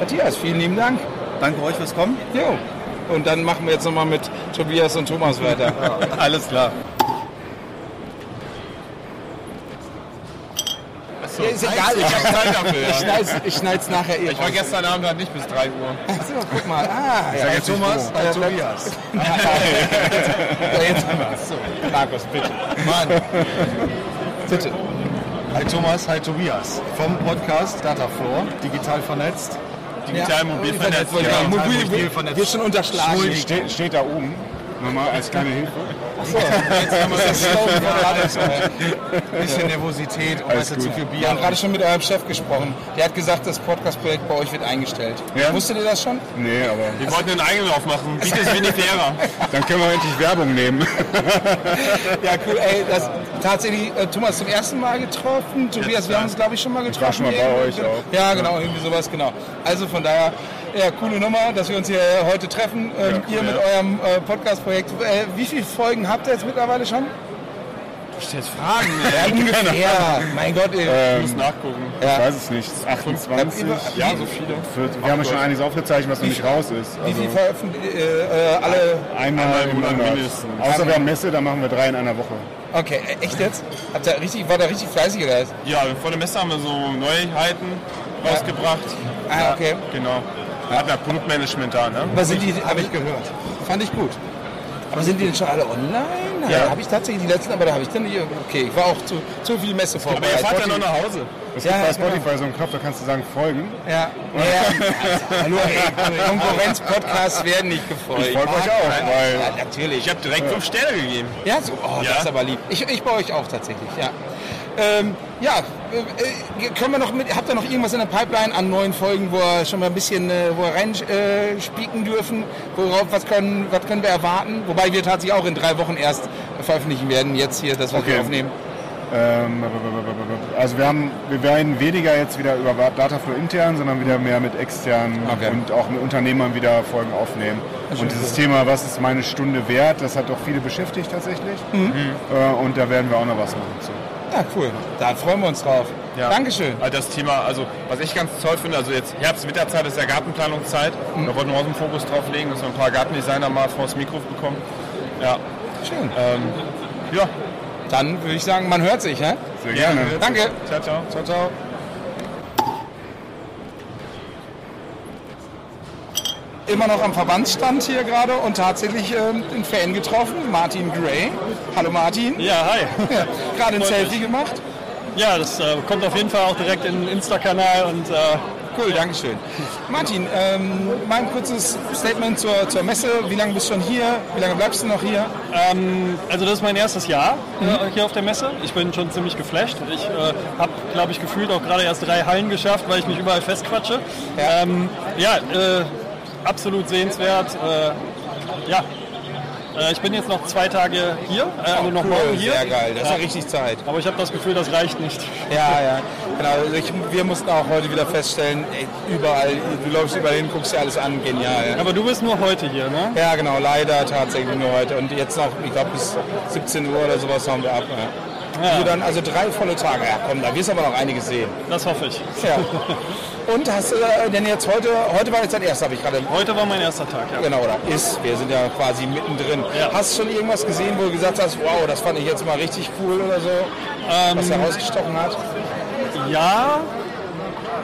Matthias, vielen lieben Dank. Danke euch fürs Kommen. Jo. Und dann machen wir jetzt nochmal mit Tobias und Thomas weiter. (laughs) Alles klar. So, ja, ist egal, ich habe Zeit dafür. Ich schneide es nachher eh. Ich war gestern Abend halt nicht bis 3 Uhr. Achso, guck mal. Ah, ja, ja Thomas, hi Tobias. (laughs) (laughs) ja, jetzt haben wir Markus, bitte. Mann. Bitte. Hi Thomas, hi Tobias. Vom Podcast Datafloor, digital vernetzt. Digital ja, mobil vernetzt. Ja, mobil, mobil vernetzt. Wir schon unterschlagen. Steht, steht da oben. Nochmal als kleine Hilfe. Achso, jetzt haben wir das Slogan Ein bisschen Nervosität und weißt du, zu viel Bier. Wir haben gerade schon mit eurem Chef gesprochen. Der hat gesagt, das Podcast-Projekt bei euch wird eingestellt. Ja? Wusstet ihr das schon? Nee, aber. Wir wollten einen eigenen aufmachen. Bietet es wenig fairer. Dann können wir endlich Werbung nehmen. (laughs) ja, cool. Ey, das tatsächlich äh, Thomas zum ersten Mal getroffen. Tobias, wir haben uns, glaube ich, schon mal getroffen. Ich war schon mal bei euch auch. Ja, genau, irgendwie sowas, genau. Also von daher, ja, coole Nummer, dass wir uns hier heute treffen. Ähm, Ja, ihr cool, mit ja. eurem äh, Podcast-Projekt. Äh, wie viele Folgen habt ihr jetzt mittlerweile schon? Du stellst Fragen. Ja, ungefähr. mein Gott, ey. Ähm, muss nachgucken. Ich Ja. weiß es nicht. 28. Ja, so viele. Für- Wir haben ja schon einiges aufgezeichnet, was noch nicht raus ist. Wie viel Also veröffentlicht äh, äh, alle? einmal im Monat mindestens. Außer wir haben Messe, da machen wir drei in einer Woche. Okay, äh, echt jetzt? Habt ihr richtig, war der richtig fleißig oder? Ja, vor der Messe haben wir so Neuheiten rausgebracht. Ah, okay. Genau. Wir hatten ja Produktmanagement da, ne? Aber sind die, habe ich gehört. Fand ich gut. Aber sind die denn schon alle online? Ja. Habe ich tatsächlich die letzten, aber da habe ich dann nicht. Okay, ich war auch zu, zu viel Messe Aber vorbereitet. ihr fahrt ja noch nach Hause. Es Ja, gibt bei genau. Spotify so einen Knopf, da kannst du sagen, folgen. Ja. ja, ja. Hallo, ey, Konkurrenz-Podcasts werden nicht gefolgt. Ich folge euch auch, weil Ja, natürlich. Ich habe direkt fünf Sterne gegeben. Ja, so, oh, Ja. das ist aber lieb. Ich, ich bei euch auch tatsächlich, ja. Ähm, ja, können wir noch mit, habt ihr noch irgendwas in der Pipeline an neuen Folgen, wo wir schon mal ein bisschen äh, wo wir reinspieken äh, spieken dürfen? Worauf, was können, was können wir erwarten? Wobei wir tatsächlich auch in drei Wochen erst veröffentlichen werden, jetzt hier das, was wir Okay. aufnehmen. Ähm, also wir haben, wir werden weniger jetzt wieder über Dataflow intern, sondern wieder mehr mit externen Okay. und auch mit Unternehmern wieder Folgen aufnehmen. Und dieses Thema, was ist meine Stunde wert, das hat doch viele beschäftigt tatsächlich. Mhm. Äh, und da werden wir auch noch was machen zu. Ja, cool. Da freuen wir uns drauf. Ja. Dankeschön. Also das Thema, also was ich ganz toll finde, also jetzt Herbst, Winterzeit ist ja Gartenplanungszeit. Da wollten wir auch einen Fokus drauf legen, dass wir ein paar Gartendesigner mal vors Mikro bekommen. Ja. Schön. Ähm, ja. Dann würde ich sagen, man hört sich, hä? Sehr gerne. Danke. Ciao, ciao. Ciao, ciao. Immer noch am Verbandsstand hier gerade und tatsächlich ähm, einen Fan getroffen, Martin Gray. Hallo Martin. Ja, hi. (laughs) Ja, gerade ein Selfie mich. gemacht. Ja, das äh, kommt auf jeden Fall auch direkt in den Insta-Kanal und äh, Cool, Dankeschön. Martin, ähm, mal ein kurzes Statement zur, zur Messe. Wie lange bist du schon hier? Wie lange bleibst du noch hier? Ähm, also das ist mein erstes Jahr äh, hier auf der Messe. Ich bin schon ziemlich geflasht. Ich äh, habe, glaube ich, gefühlt auch gerade erst drei Hallen geschafft, weil ich mich überall festquatsche. Ja, ähm, ja äh, absolut sehenswert. Äh, ja, äh, ich bin jetzt noch zwei Tage hier, äh, also noch cool, morgen hier. sehr geil, das ist ja richtig Zeit. Aber ich habe das Gefühl, das reicht nicht. Ja, ja, genau. Also ich, wir mussten auch heute wieder feststellen, ey, überall, du läufst überall hin, guckst dir alles an, genial. Aber du bist nur heute hier, ne? Ja, genau, leider tatsächlich nur heute. Und jetzt noch, ich glaube, bis 17 Uhr oder sowas haben wir ab. Ja. Ja. Also dann, also drei volle Tage. Ja, komm, da wirst du aber noch einiges sehen. Das hoffe ich. Ja. Und hast du äh, denn jetzt heute, heute war jetzt dein erster, habe ich gerade. Heute war mein erster Tag, ja. Genau, oder ist. Wir sind ja quasi mittendrin. Ja. Hast du schon irgendwas gesehen, wo du gesagt hast, wow, das fand ich jetzt mal richtig cool oder so? was Ähm, herausgestochen hat? Ja,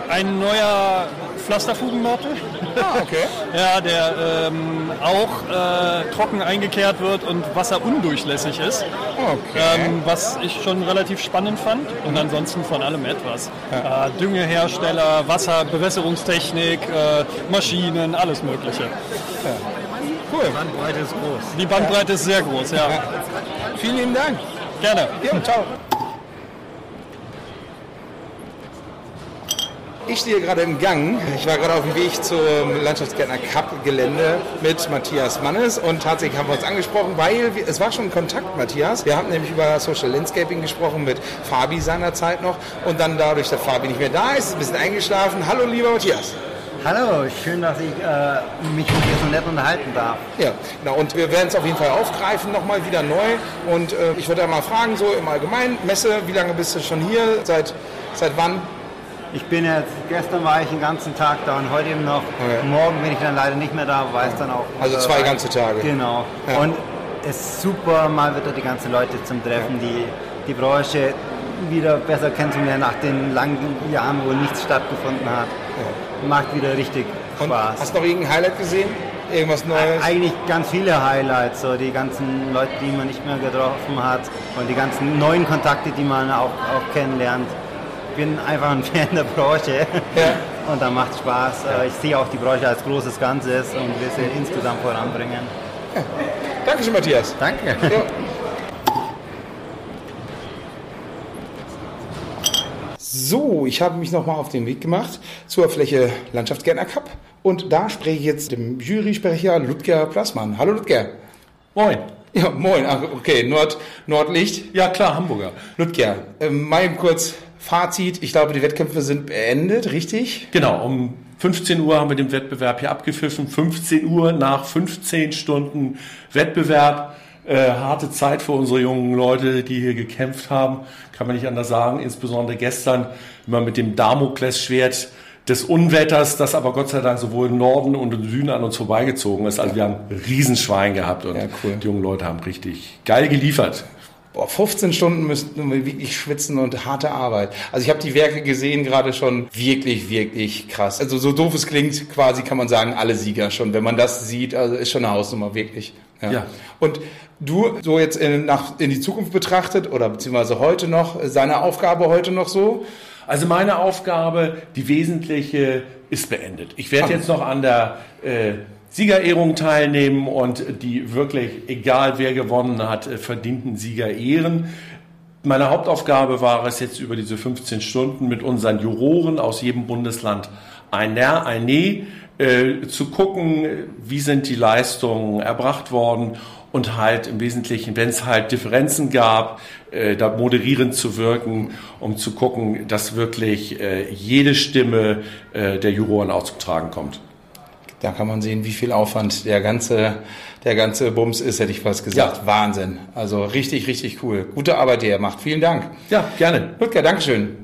ein neuer Pflasterfugenmörtel. Ah, okay. (laughs) ja, der ähm, auch äh, trocken eingekehrt wird und wasserundurchlässig ist. Okay. Ähm, was ich schon relativ spannend fand. Und ansonsten von allem etwas. Äh, Düngehersteller, Wasserbewässerungstechnik, äh, Maschinen, alles Mögliche. Cool. Die Bandbreite ist groß. Die Bandbreite ist sehr groß, ja. Vielen lieben Dank. Gerne. Ja, ciao. Ich stehe gerade im Gang. Ich war gerade auf dem Weg zum Landschaftsgärtner Cup Gelände mit Matthias Mannes und tatsächlich haben wir uns angesprochen, weil wir, es war schon Kontakt, Matthias. Wir haben nämlich über Social Landscaping gesprochen mit Fabi seinerzeit noch und dann dadurch, dass Fabi nicht mehr da ist, ein bisschen eingeschlafen. Hallo, lieber Matthias. Hallo, schön, dass ich äh, mich mit dir so nett unterhalten darf. Ja, genau. Und wir werden es auf jeden Fall aufgreifen, nochmal wieder neu. Und äh, ich würde ja mal fragen, so im Allgemeinen, Messe, wie lange bist du schon hier? Seit, seit wann? Ich bin jetzt, gestern war ich den ganzen Tag da und heute eben noch. Morgen bin ich dann leider nicht mehr da, weil es dann auch. Also zwei ganze Tage. Genau. Ja. Und es ist super, mal wieder die ganzen Leute zum Treffen, die die Branche wieder besser kennenzulernen nach den langen Jahren, wo nichts stattgefunden hat. Macht wieder richtig Spaß. Hast du noch irgendein Highlight gesehen? Irgendwas Neues? Eigentlich ganz viele Highlights, so die ganzen Leute, die man nicht mehr getroffen hat und die ganzen neuen Kontakte, die man auch, auch kennenlernt. Ich bin einfach ein Fan der Branche und da macht Spaß. Äh, Ich sehe auch die Branche als großes Ganzes und will sie insgesamt voranbringen. Dankeschön, Matthias. Danke. Ja. So, ich habe mich nochmal auf den Weg gemacht zur Fläche Landschaftsgärtner Cup und da spreche ich jetzt dem Jury-Sprecher Ludger Plassmann. Hallo Ludger. Moin. Ja, moin. Ach, okay, Nord, Nordlicht. Ja, klar, Hamburger. Ludger, äh, mal kurz Fazit. Ich glaube, die Wettkämpfe sind beendet, richtig? Genau, um 15 Uhr haben wir den Wettbewerb hier abgepfiffen. 15 Uhr nach 15 Stunden Wettbewerb. Äh, harte Zeit für unsere jungen Leute, die hier gekämpft haben, kann man nicht anders sagen. Insbesondere gestern immer mit dem Damoklesschwert des Unwetters, das aber Gott sei Dank sowohl im Norden und im Süden an uns vorbeigezogen ist. Also wir haben Riesenschwein gehabt und ja, cool. die jungen Leute haben richtig geil geliefert. Boah, 15 Stunden müssten wir wirklich schwitzen und harte Arbeit. Also ich habe die Werke gesehen, gerade schon wirklich, wirklich krass. Also so doof es klingt, quasi kann man sagen, alle Sieger schon. Wenn man das sieht, also ist schon eine Hausnummer, wirklich. Ja. ja. Und du, so jetzt in, nach, in die Zukunft betrachtet oder beziehungsweise heute noch, seine Aufgabe heute noch so? Also meine Aufgabe, die wesentliche, ist beendet. Ich werde jetzt noch an der äh, Siegerehrung teilnehmen und die wirklich, egal wer gewonnen hat, äh, verdienten Sieger ehren. Meine Hauptaufgabe war es jetzt über diese 15 Stunden mit unseren Juroren aus jedem Bundesland ein Ja, ein Nee äh, zu gucken, wie sind die Leistungen erbracht worden und halt im Wesentlichen, wenn es halt Differenzen gab, äh, da moderierend zu wirken, um zu gucken, dass wirklich äh, jede Stimme äh, der Juroren auch kommt. Da kann man sehen, wie viel Aufwand der ganze, der ganze Bums ist, hätte ich fast gesagt. Ja. Wahnsinn. Also richtig, richtig cool. Gute Arbeit, die er macht. Vielen Dank. Ja, gerne. Ludger, Dankeschön.